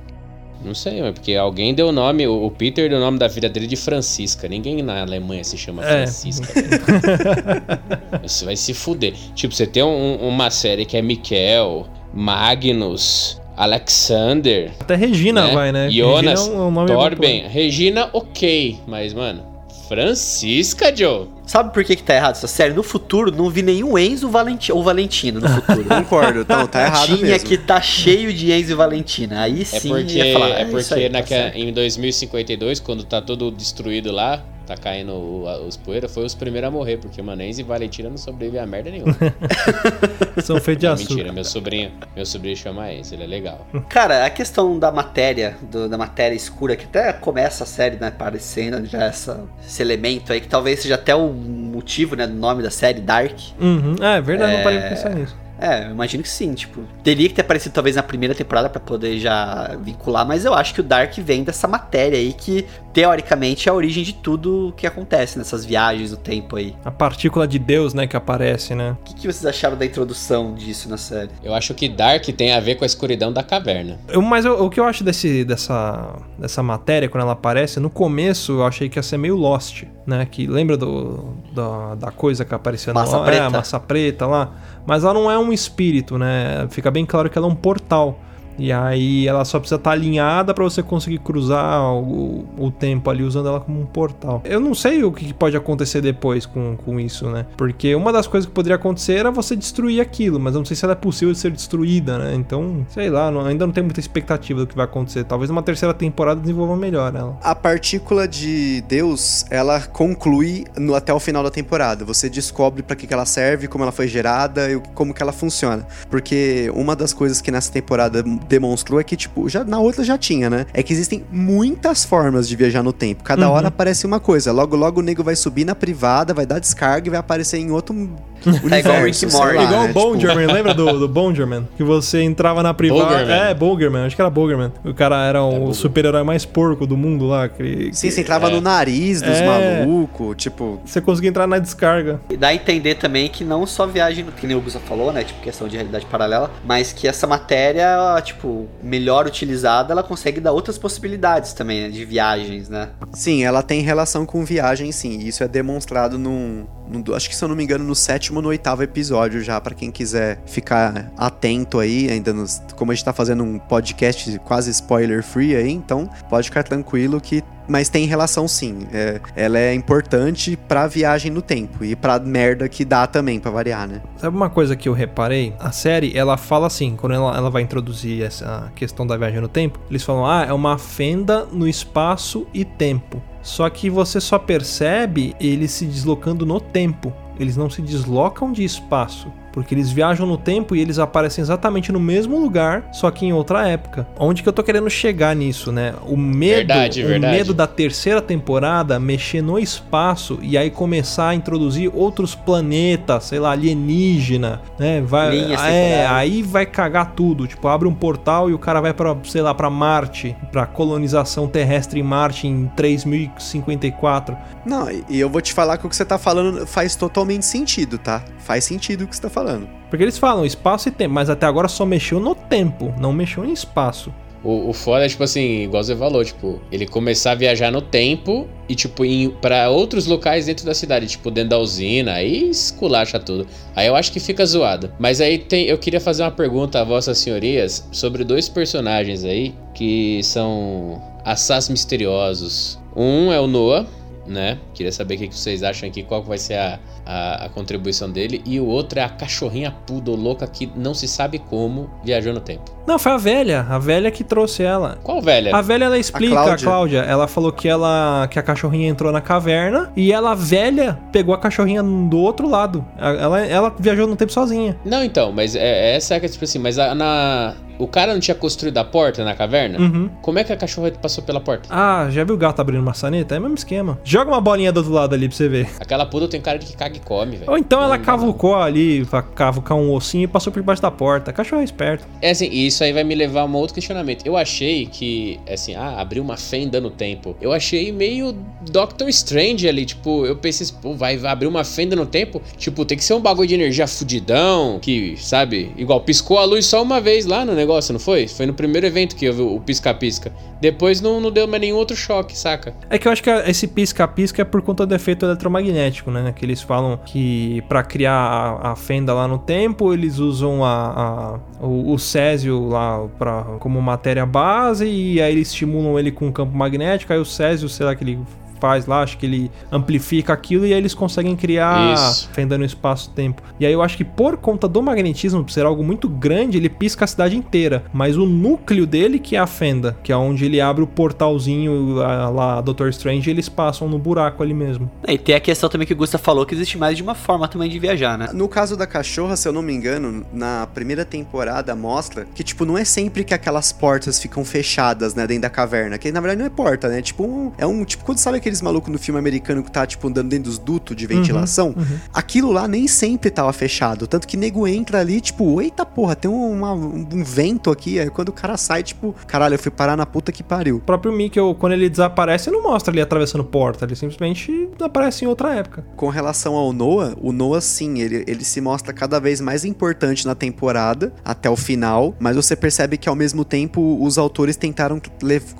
Não sei, mas porque alguém deu o nome, o Peter deu o nome da filha dele de Francisca. Ninguém na Alemanha se chama É. Francisca. Você vai se fuder. Tipo, você tem um- uma série que é Mikel, Magnus, Alexander, Até Regina né? vai, né? Jonas, Regina é um nome Torben, Regina, ok. Mas, mano, Francisca, Joe? Sabe por que, que tá errado essa série? No futuro, não vi nenhum Enzo Valenti ou Valentino no futuro. Concordo, então, tá errado Tinha mesmo. que tá cheio de Enzo e Valentina. Aí É sim porque, ia falar. é isso porque aí, tá em 2052, quando tá todo destruído lá, tá caindo o- a- os poeiras, foi os primeiros a morrer, porque Manense e Valentina não sobrevivem a merda nenhuma. São feitos de açúcar. mentira, meu sobrinho, meu sobrinho chama esse, ele é legal. Cara, a questão da matéria, do- da matéria escura, que até começa a série, né, aparecendo já essa, esse elemento aí, que talvez seja até o motivo, né, do nome da série, Dark. Uhum. É, verdade, não parei de pensar nisso. É, eu imagino que sim, tipo, teria que ter aparecido talvez na primeira temporada pra poder já vincular, mas eu acho que o Dark vem dessa matéria aí que, teoricamente, é a origem de tudo que acontece nessas viagens no tempo aí. A partícula de Deus, né, que aparece, né? O que, que vocês acharam da introdução disso na série? Eu acho que Dark tem a ver com a escuridão da caverna. Eu- mas eu- o que eu acho desse, dessa, dessa matéria, quando ela aparece, no começo eu achei que ia ser meio Lost, né? Que lembra do, da, da coisa que aparecia Massa no preta. É, a massa preta lá. Mas ela não é um espírito, né? Fica bem claro que ela é um portal. E aí ela só precisa estar alinhada para você conseguir cruzar o, o tempo ali usando ela como um portal. Eu não sei o que pode acontecer depois com, com isso, né? Porque uma das coisas que poderia acontecer era você destruir aquilo, mas eu não sei se ela é possível de ser destruída, né? Então, sei lá, não- ainda não tenho muita expectativa do que vai acontecer. Talvez numa terceira temporada desenvolva melhor ela. A partícula de Deus, ela conclui no- até o final da temporada. Você descobre pra que, que ela serve, como ela foi gerada e como que ela funciona. Porque uma das coisas que nessa temporada demonstrou é que, tipo, já, na outra já tinha, né? É que existem muitas formas de viajar no tempo. Cada Uhum. hora aparece uma coisa. Logo, logo o nego vai subir na privada, vai dar descarga e vai aparecer em outro universo. É igual Rick and sei Morty. Igual né? o Bongerman, lembra do, do Bongerman? Que você entrava na privada. Bogerman. É, Bongerman, acho que era Bongerman. O cara era o Bogerman. super-herói mais porco do mundo lá. Que, Sim, que- você entrava É. no nariz dos É. malucos, tipo... Você conseguia entrar na descarga. E dá a entender também que não só viagem, que nem o Gusa falou, né? Tipo, questão de realidade paralela, mas que essa matéria, tipo, melhor utilizada, ela consegue dar outras possibilidades também, né? De viagens, né? Sim, ela tem relação com viagem, sim. Isso é demonstrado num- acho que se eu não me engano, no sétimo ou no oitavo episódio já, pra quem quiser ficar atento aí, ainda nos, como a gente tá fazendo um podcast quase spoiler free aí, então pode ficar tranquilo que mas tem relação sim. É, ela é importante pra viagem no tempo e pra merda que dá também, pra variar, né? Sabe uma coisa que eu reparei? A série, ela fala assim, quando ela, ela vai introduzir essa questão da viagem no tempo, eles falam, ah, é uma fenda no espaço e tempo. Só que você só percebe eles se deslocando no tempo. Eles não se deslocam de espaço. Porque eles viajam no tempo e eles aparecem exatamente no mesmo lugar, só que em outra época. Onde que eu tô querendo chegar nisso, né? O medo, Verdade, o verdade. medo da terceira temporada mexer no espaço e aí começar a introduzir outros planetas, sei lá, alienígena, né? Vai, é, aí vai cagar tudo. Tipo, abre um portal e o cara vai pra, sei lá, pra Marte, pra colonização terrestre em Marte em 3054. Não, e e eu vou te falar que o que você tá falando faz totalmente sentido, tá? Faz sentido o que você tá falando. Porque eles falam espaço e tempo, mas até agora só mexeu no tempo, não mexeu em espaço. O, o foda é, tipo assim, igual você falou, tipo, ele começar a viajar no tempo e, tipo, ir pra outros locais dentro da cidade, tipo, dentro da usina, aí esculacha tudo. Aí eu acho que fica zoado. Mas aí tem, eu queria fazer uma pergunta a vossas senhorias sobre dois personagens aí que são assás misteriosos. Um é o Noah, né? Queria saber o que vocês acham aqui, qual vai ser a, a, a contribuição dele. E o outro é a cachorrinha poodle louca que não se sabe como viajou no tempo. Não, foi a velha. A velha que trouxe ela. Qual velha? A velha ela explica, a Cláudia. Cláudia. Ela falou que ela que a cachorrinha entrou na caverna e ela velha pegou a cachorrinha do outro lado. Ela, ela viajou no tempo sozinha. Não, então, mas é, essa é que, tipo assim, mas a- na. O cara não tinha construído a porta na caverna? Uhum. Como é que a cachorra passou pela porta? Ah, já viu o gato abrindo maçaneta? É o mesmo esquema. Joga uma bolinha do outro lado ali pra você ver. Aquela poodle tem cara de que caga e come, velho. Ou então ela Não dá, cavucou ali, pra cavucar um ossinho e passou por debaixo da porta. Cachorro é esperto. É assim, e isso aí vai me levar a um outro questionamento. Eu achei que, assim, ah, abriu uma fenda no tempo. Eu achei meio Doctor Strange ali, tipo, eu pensei, pô, vai, vai abrir uma fenda no tempo? Tipo, tem que ser um bagulho de energia fudidão, que, sabe, igual piscou a luz só uma vez lá no negócio, não foi? Foi no primeiro evento que vi o pisca-pisca. Depois não, não deu mais nenhum outro choque, saca? É que eu acho que esse pisca-pisca é por conta do efeito eletromagnético, né? Que eles falam que pra criar a, a fenda lá no tempo, eles usam a, a- o, o césio lá pra, como matéria base e aí eles estimulam ele com um campo magnético, aí o césio, sei lá que ele faz lá, acho que ele amplifica aquilo e aí eles conseguem criar Isso. fenda no espaço-tempo. E aí eu acho que por conta do magnetismo, por ser algo muito grande, ele pisca a cidade inteira. Mas o núcleo dele que é a fenda, que é onde ele abre o portalzinho lá, lá Doutor Strange, e eles passam no buraco ali mesmo. E tem a questão também que o Gusta falou que existe mais de uma forma também de viajar, né? No caso da cachorra, se eu não me engano, na primeira temporada mostra que, tipo, não é sempre que aquelas portas ficam fechadas, né, dentro da caverna. Que na verdade não é porta, né? Tipo, um- é um. Tipo, quando sabe aqueles malucos no filme americano que tá, tipo, andando dentro dos dutos de ventilação? Aquilo lá nem sempre tava fechado. Tanto que nego entra ali, tipo, eita porra, tem uma- um, um vento aqui. Aí quando o cara sai, tipo, caralho, eu fui parar na puta que pariu. O próprio Mikkel, quando ele desaparece, não mostra ele atravessando porta, ele simplesmente aparece em outra época. Com relação ao Noah, o Noah sim, ele, ele se mostra cada vez mais importante na temporada, até o final, mas você percebe que ao mesmo tempo os autores tentaram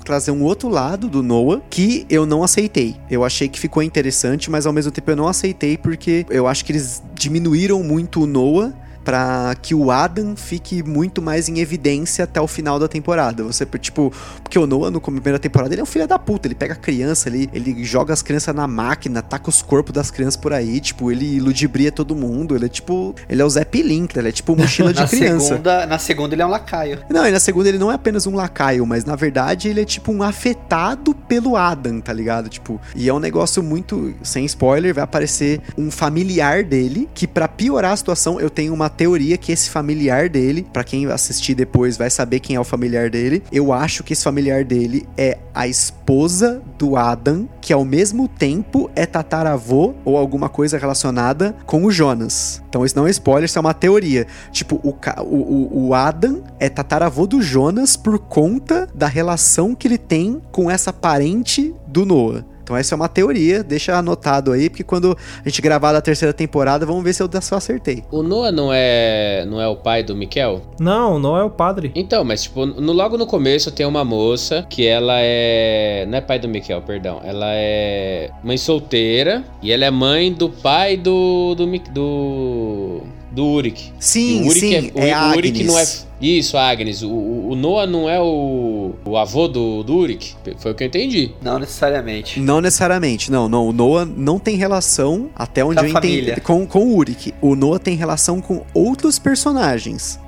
trazer um outro lado do Noah que eu não aceitei. Eu achei que ficou interessante, mas ao mesmo tempo eu não aceitei porque eu acho que eles diminuíram muito o Noah pra que o Adam fique muito mais em evidência até o final da temporada. Você, tipo, porque o Noah, no primeira temporada, ele é um filho da puta. Ele pega a criança, ele, ele joga as crianças na máquina, taca os corpos das crianças por aí, tipo, ele ludibria todo mundo. Ele é tipo. Ele é o Zé Pilintra, ele é tipo mochila de Na criança. segunda, na segunda ele é um lacaio. Não, e na segunda ele não é apenas um lacaio, mas na verdade ele é tipo um afetado pelo Adam, tá ligado? Tipo, e é um negócio muito. Sem spoiler, vai aparecer um familiar dele, que pra piorar a situação, eu tenho uma teoria que esse familiar dele, pra quem assistir depois vai saber quem é o familiar dele, eu acho que esse familiar dele é a esposa do Adam, que ao mesmo tempo é tataravô ou alguma coisa relacionada com o Jonas. Então isso não é spoiler, isso é uma teoria. Tipo, o, o, o Adam é tataravô do Jonas por conta da relação que ele tem com essa parente do Noah. Então essa é uma teoria, deixa anotado aí, porque quando a gente gravar da terceira temporada, vamos ver se eu só acertei. O Noah não é, não é o pai do Mikel? Não, não é o padre. Então, mas tipo, no, logo no começo tem uma moça que ela é. Não é pai do Mikel, perdão. Ela é mãe solteira e ela é mãe do pai do. do. Mi- do, do Uric. Sim, o Uric sim, é, é o, a o Uric não é. Agnes. Isso, Agnes. O, o- Noah não é o, o avô do, do Uric. Foi o que eu entendi. Não necessariamente. Não necessariamente, não, não. O Noah não tem relação, até onde Com a eu entendi, família. com, com o Uric. O Noah tem relação com outros personagens.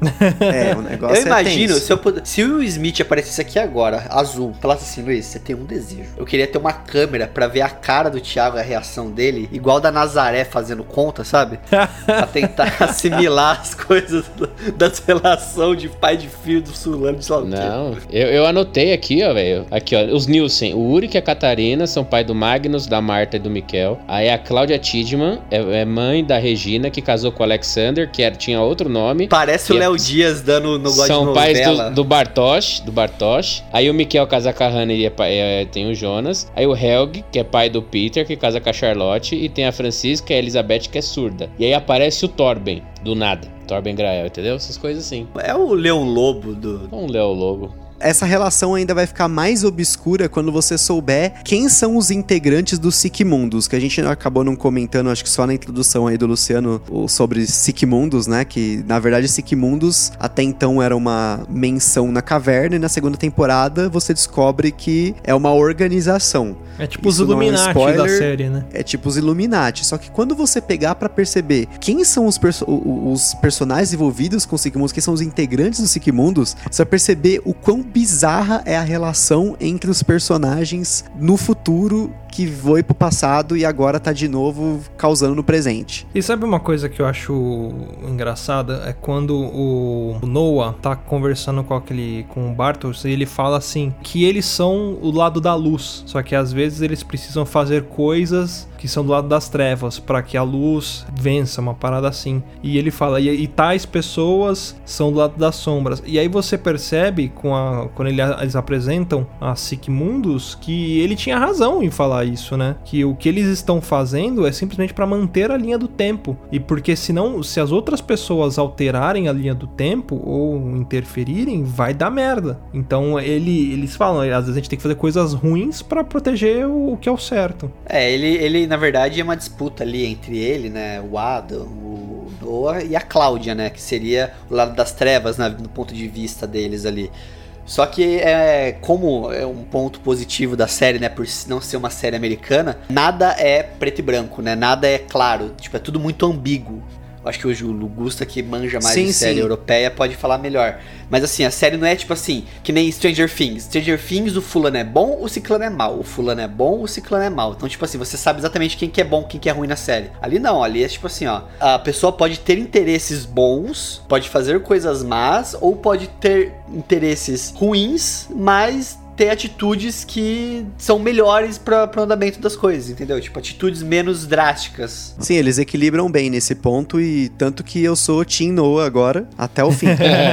é, o negócio Eu imagino, é tenso. se, eu puder, se o Will Smith aparecesse aqui agora, azul, falasse assim, Luiz, você tem um desejo. Eu queria ter uma câmera pra ver a cara do Thiago, a reação dele, igual da Nazaré fazendo conta, sabe? pra tentar assimilar as coisas da- relações de pai de filho do Sulano de sei lá o quê. Não, eu, eu anotei aqui, ó, velho. Aqui, ó. Os Nielsen, o Uric e a Catarina são pai do Magnus, da Marta e do Mikel. Aí a Cláudia Tidman é, é mãe da Regina, que casou com o Alexander, que era, tinha outro nome. Parece o é- Léo Dias dando no de São pais do, do Bartosz, do Bartosz. Aí o Mikel casa com a Hannah e é é- tem o Jonas. Aí o Helg, que é pai do Peter, que casa com a Charlotte. E tem a Francisca e a Elizabeth, que é surda. E aí aparece o Torben, do nada. Torben Grael, entendeu? Essas coisas assim. É o Leão Lobo do... Um Léo Lobo. Essa relação ainda vai ficar mais obscura quando você souber quem são os integrantes dos Sigmundos, que a gente acabou não comentando, acho que só na introdução aí do Luciano, sobre Sigmundos, né? Que na verdade Sigmundos até então era uma menção na caverna e na segunda temporada você descobre que é uma organização. É tipo Isso os é Illuminati é um da série, né? É tipo os Illuminati. Só que quando você pegar para perceber quem são os, perso os personagens envolvidos com Sigmundos, quem são os integrantes dos Sigmundos, você vai perceber o quão bizarra é a relação entre os personagens no futuro que foi pro passado e agora tá de novo causando no presente. E sabe uma coisa que eu acho engraçada? É quando o Noah tá conversando com aquele com o Bartos e ele fala assim que eles são o lado da luz, só que às vezes eles precisam fazer coisas que são do lado das trevas, para que a luz vença, uma parada assim. E ele fala, e, e, tais pessoas são do lado das sombras. E aí você percebe, com a, quando ele, eles apresentam a Sigmundos, que ele tinha razão em falar isso, né? Que o que eles estão fazendo é simplesmente para manter a linha do tempo. E porque senão, se as outras pessoas alterarem a linha do tempo ou interferirem, vai dar merda. Então ele, eles falam, às vezes a gente tem que fazer coisas ruins para proteger o, o que é o certo. É, ele, ele na verdade, é uma disputa ali entre ele, né? O Adam, o Noah e a Cláudia, né? Que seria o lado das trevas, né, no ponto de vista deles ali. Só que é como é um ponto positivo da série, né, por não ser uma série americana, nada é preto e branco, né? Nada é claro, tipo, é tudo muito ambíguo. Acho que o Gusta, que manja mais sim, de série sim. europeia, pode falar melhor. Mas assim, a série não é tipo assim, que nem Stranger Things. Stranger Things, o fulano é bom, o ciclano é mal. O fulano é bom, o ciclano é mal. Então, tipo assim, você sabe exatamente quem que é bom, quem que é ruim na série. Ali não, ali é tipo assim, ó. A pessoa pode ter interesses bons, pode fazer coisas más, ou pode ter interesses ruins, mas ter atitudes que são melhores para o andamento das coisas, entendeu? Tipo, atitudes menos drásticas. Sim, eles equilibram bem nesse ponto e tanto que eu sou Team Noah agora, até o fim.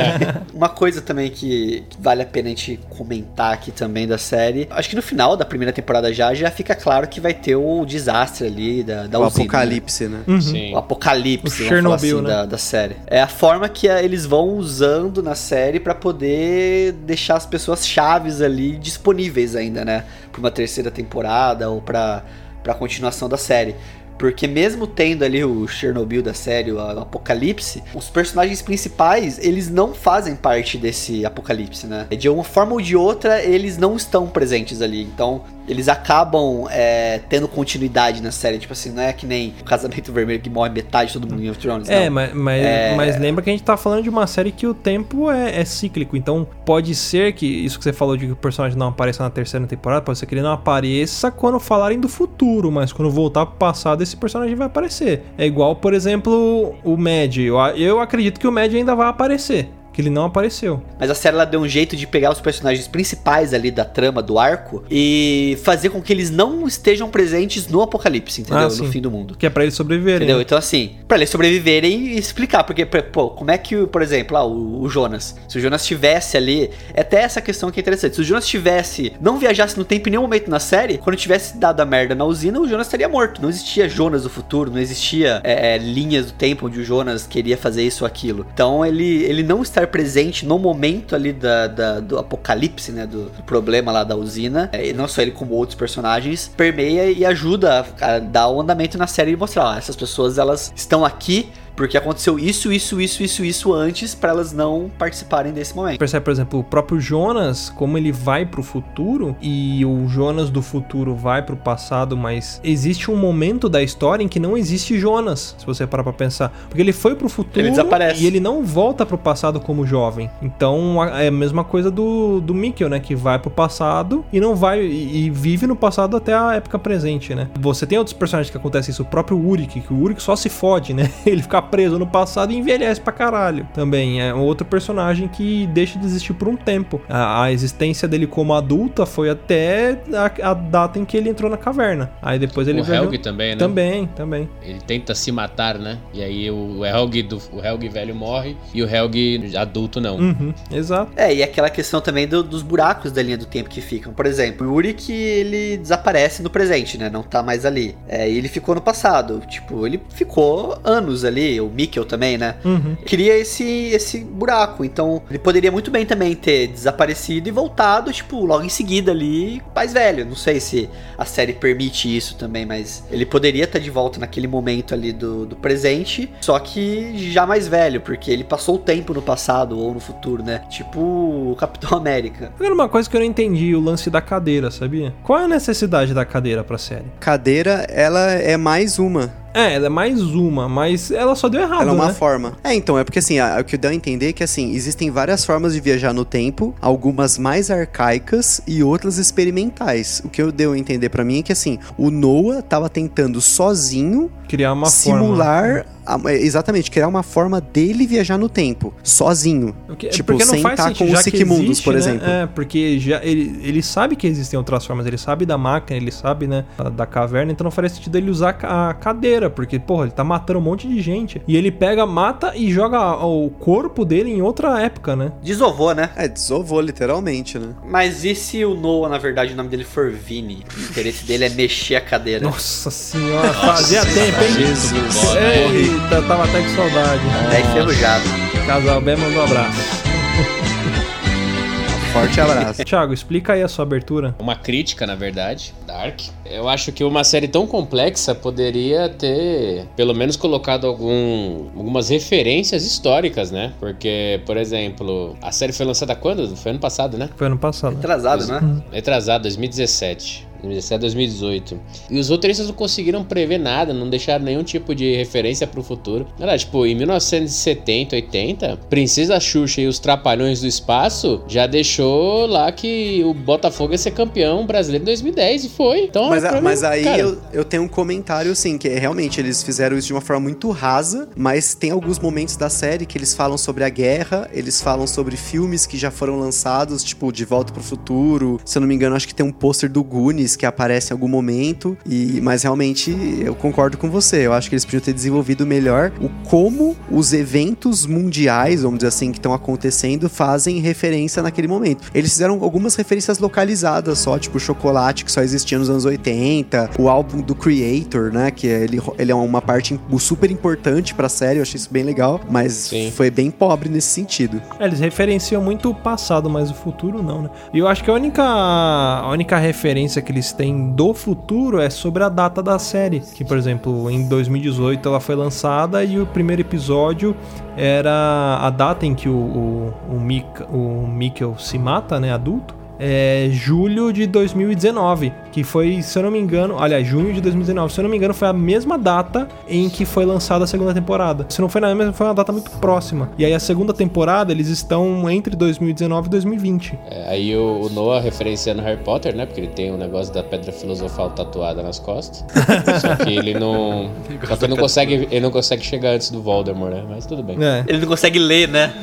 Uma coisa também que vale a pena a gente comentar aqui também da série, acho que no final da primeira temporada já, já fica claro que vai ter o desastre ali da, da o usina, apocalipse, né? né? Uhum. O apocalipse, o Chernobyl, assim, né? da, da série. É a forma que a, eles vão usando na série para poder deixar as pessoas chaves ali disponíveis ainda, né? Pra uma terceira temporada ou pra, pra continuação da série. Porque mesmo tendo ali o Chernobyl da série, o Apocalipse, os personagens principais, eles não fazem parte desse apocalipse, né? De uma forma ou de outra, eles não estão presentes ali. Então, eles acabam é, tendo continuidade na série. Tipo assim, não é que nem o Casamento Vermelho que morre metade de todo mundo em Game of Thrones. É, mas, mas, é... mas, lembra que a gente tá falando de uma série que o tempo é, é, cíclico. Então pode ser que isso que você falou de que o personagem não apareça na terceira temporada, pode ser que ele não apareça quando falarem do futuro, mas quando voltar pro passado, esse personagem vai aparecer. É igual, por exemplo, o Mad. Eu, eu acredito que o Mad ainda vai aparecer que ele não apareceu. Mas a série ela deu um jeito de pegar os personagens principais ali da trama do arco e fazer com que eles não estejam presentes no apocalipse, entendeu? Ah, no fim do mundo. Que é para eles sobreviverem. Entendeu? Então assim, para eles sobreviverem e explicar, porque pô, como é que, por exemplo, ah, o, o Jonas, se o Jonas estivesse ali, é até essa questão que é interessante. Se o Jonas tivesse, não viajasse no tempo em nenhum momento na série, quando tivesse dado a merda na usina, o Jonas estaria morto. Não existia Jonas do futuro, não existia é, é, linhas do tempo onde o Jonas queria fazer isso ou aquilo. Então ele, ele não estar presente no momento ali da, da do apocalipse, né? Do, do, problema lá da usina. É, e não só ele, como outros personagens, permeia e ajuda a, a dar o andamento na série e mostrar, ó, essas pessoas elas estão aqui porque aconteceu isso, isso, isso, isso, isso antes para elas não participarem desse momento. Percebe, por exemplo, o próprio Jonas, como ele vai pro futuro e o Jonas do futuro vai pro passado, mas existe um momento da história em que não existe Jonas, se você parar pra pensar. Porque ele foi pro futuro ele desaparece. e ele não volta pro passado como jovem. Então é a mesma coisa do, do Mikkel, né? Que vai pro passado e não vai e, e vive no passado até a época presente, né? Você tem outros personagens que acontecem isso, o próprio Urik, que o Urik só se fode, né? Ele fica preso no passado e envelhece pra caralho. Também é outro personagem que deixa de existir por um tempo. A, a existência dele como adulta foi até a, a, data em que ele entrou na caverna. Aí depois ele O Helg também, né? Também, também. Ele tenta se matar, né? E aí o Helg, do, o Helg velho morre e o Helg adulto não. Uhum, exato. É, e aquela questão também do, dos buracos da linha do tempo que ficam. Por exemplo, o Uri que ele desaparece no presente, né? Não tá mais ali. É, e ele ficou no passado. Tipo, ele ficou anos ali o Mikkel também, né? Uhum. Cria esse, esse buraco. Então, ele poderia muito bem também ter desaparecido e voltado, tipo, logo em seguida ali, mais velho. Não sei se a série permite isso também, mas ele poderia estar de volta naquele momento ali do, do presente, só que já mais velho, porque ele passou o tempo no passado ou no futuro, né? Tipo o Capitão América. Agora, uma coisa que eu não entendi, o lance da cadeira, sabia? Qual é a necessidade da cadeira pra série? Cadeira, ela é mais uma. É, ela é mais uma, mas ela só deu errado, Ela é uma né? forma. É, então, é porque assim, a- o que deu a entender é que assim, existem várias formas de viajar no tempo, algumas mais arcaicas e outras experimentais. O que eu deu a entender pra mim é que assim, o Noah tava tentando sozinho Criar uma forma. simular a- exatamente, criar uma forma dele viajar no tempo, sozinho. Porque, Tipo, porque não sem faz tá sentido, com os existe, por né? exemplo. É, porque já ele, ele sabe que existem outras formas, ele sabe da máquina, ele sabe, né, da- caverna, então não faria sentido ele usar a cadeira, porque, porra, ele tá matando um monte de gente. E ele pega, mata e joga o corpo dele em outra época, né? Desovou, né? É, desovou literalmente, né? Mas e se o Noah, na verdade, o nome dele for Vini? O interesse dele é mexer a cadeira. Nossa senhora, fazia tempo, hein? Jesus. Eita, tava até com saudade. Tá enferrujado. Casal B mandou um abraço. Forte abraço. Thiago, explica aí a sua abertura. Uma crítica, na verdade, Dark. Eu acho que uma série tão complexa poderia ter, pelo menos, colocado algum, algumas referências históricas, né? Porque, por exemplo, a série foi lançada quando? Foi ano passado, né? Foi ano passado. Atrasado, né? Retrasado, 2017. 2017, 2018. E os roteiristas não conseguiram prever nada, não deixaram nenhum tipo de referência pro futuro. Era, tipo, em 1970, 80, Princesa Xuxa e os Trapalhões do Espaço já deixou lá que o Botafogo ia ser campeão brasileiro em 2010 e foi. Então, Mas, a- mas aí cara, eu, eu tenho um comentário, assim, que é, realmente eles fizeram isso de uma forma muito rasa, mas tem alguns momentos da série que eles falam sobre a guerra, eles falam sobre filmes que já foram lançados, tipo De Volta pro Futuro. Se eu não me engano, acho que tem um pôster do Goonies que aparece em algum momento. E, mas realmente eu concordo com você. Eu acho que eles podiam ter desenvolvido melhor o como os eventos mundiais, vamos dizer assim, que estão acontecendo, fazem referência naquele momento. Eles fizeram algumas referências localizadas só, tipo o chocolate que só existia nos anos 80, o álbum do Creator, né? Que é- ele, ele é uma parte super importante pra série, eu achei isso bem legal, mas Sim. foi bem pobre nesse sentido. É, eles referenciam muito o passado, mas o futuro não, né? E eu acho que a única, a única referência que eles têm do futuro é sobre a data da série. Que, por exemplo, em 2018 ela foi lançada e o primeiro episódio era a data em que o, o, o, Mik- o Mikkel se mata, né? Adulto. É julho de 2019, que foi, se eu não me engano, aliás, junho de 2019, se eu não me engano, foi a mesma data em que foi lançada a segunda temporada. Se não foi na mesma, foi uma data muito próxima. E aí a segunda temporada, eles estão entre 2019 e 2020. é, aí o, o Noah referenciando Harry Potter, né? Porque ele tem o negócio da pedra filosofal tatuada nas costas. só que ele não. Só que ele não consegue, ele não consegue chegar antes do Voldemort, né? Mas tudo bem. É. Ele não consegue ler, né?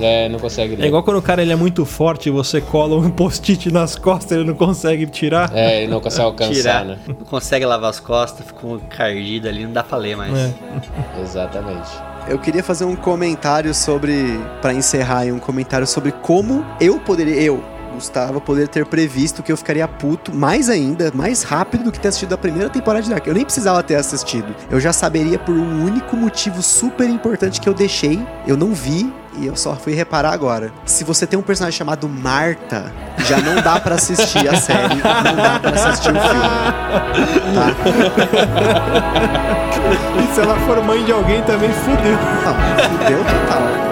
É, não consegue ler. É igual quando o cara ele é muito forte e você cola um post-it nas costas ele não consegue tirar. É, ele não consegue alcançar, Tirar. né? Não consegue lavar as costas, ficou encardido ali, não dá pra ler mais. É. Exatamente. Eu queria fazer um comentário sobre, Pra encerrar aí, um comentário sobre como eu poderia, eu, Gustavo, poderia ter previsto que eu ficaria puto mais ainda, mais rápido do que ter assistido a primeira temporada de Dark. Eu nem precisava ter assistido. Eu já saberia por um único motivo super importante que eu deixei, eu não vi e eu só fui reparar agora. Se você tem um personagem chamado Marta, já não dá pra assistir a série, não dá pra assistir o filme. Tá? E se ela for mãe de alguém também, fudeu. Não, fudeu total.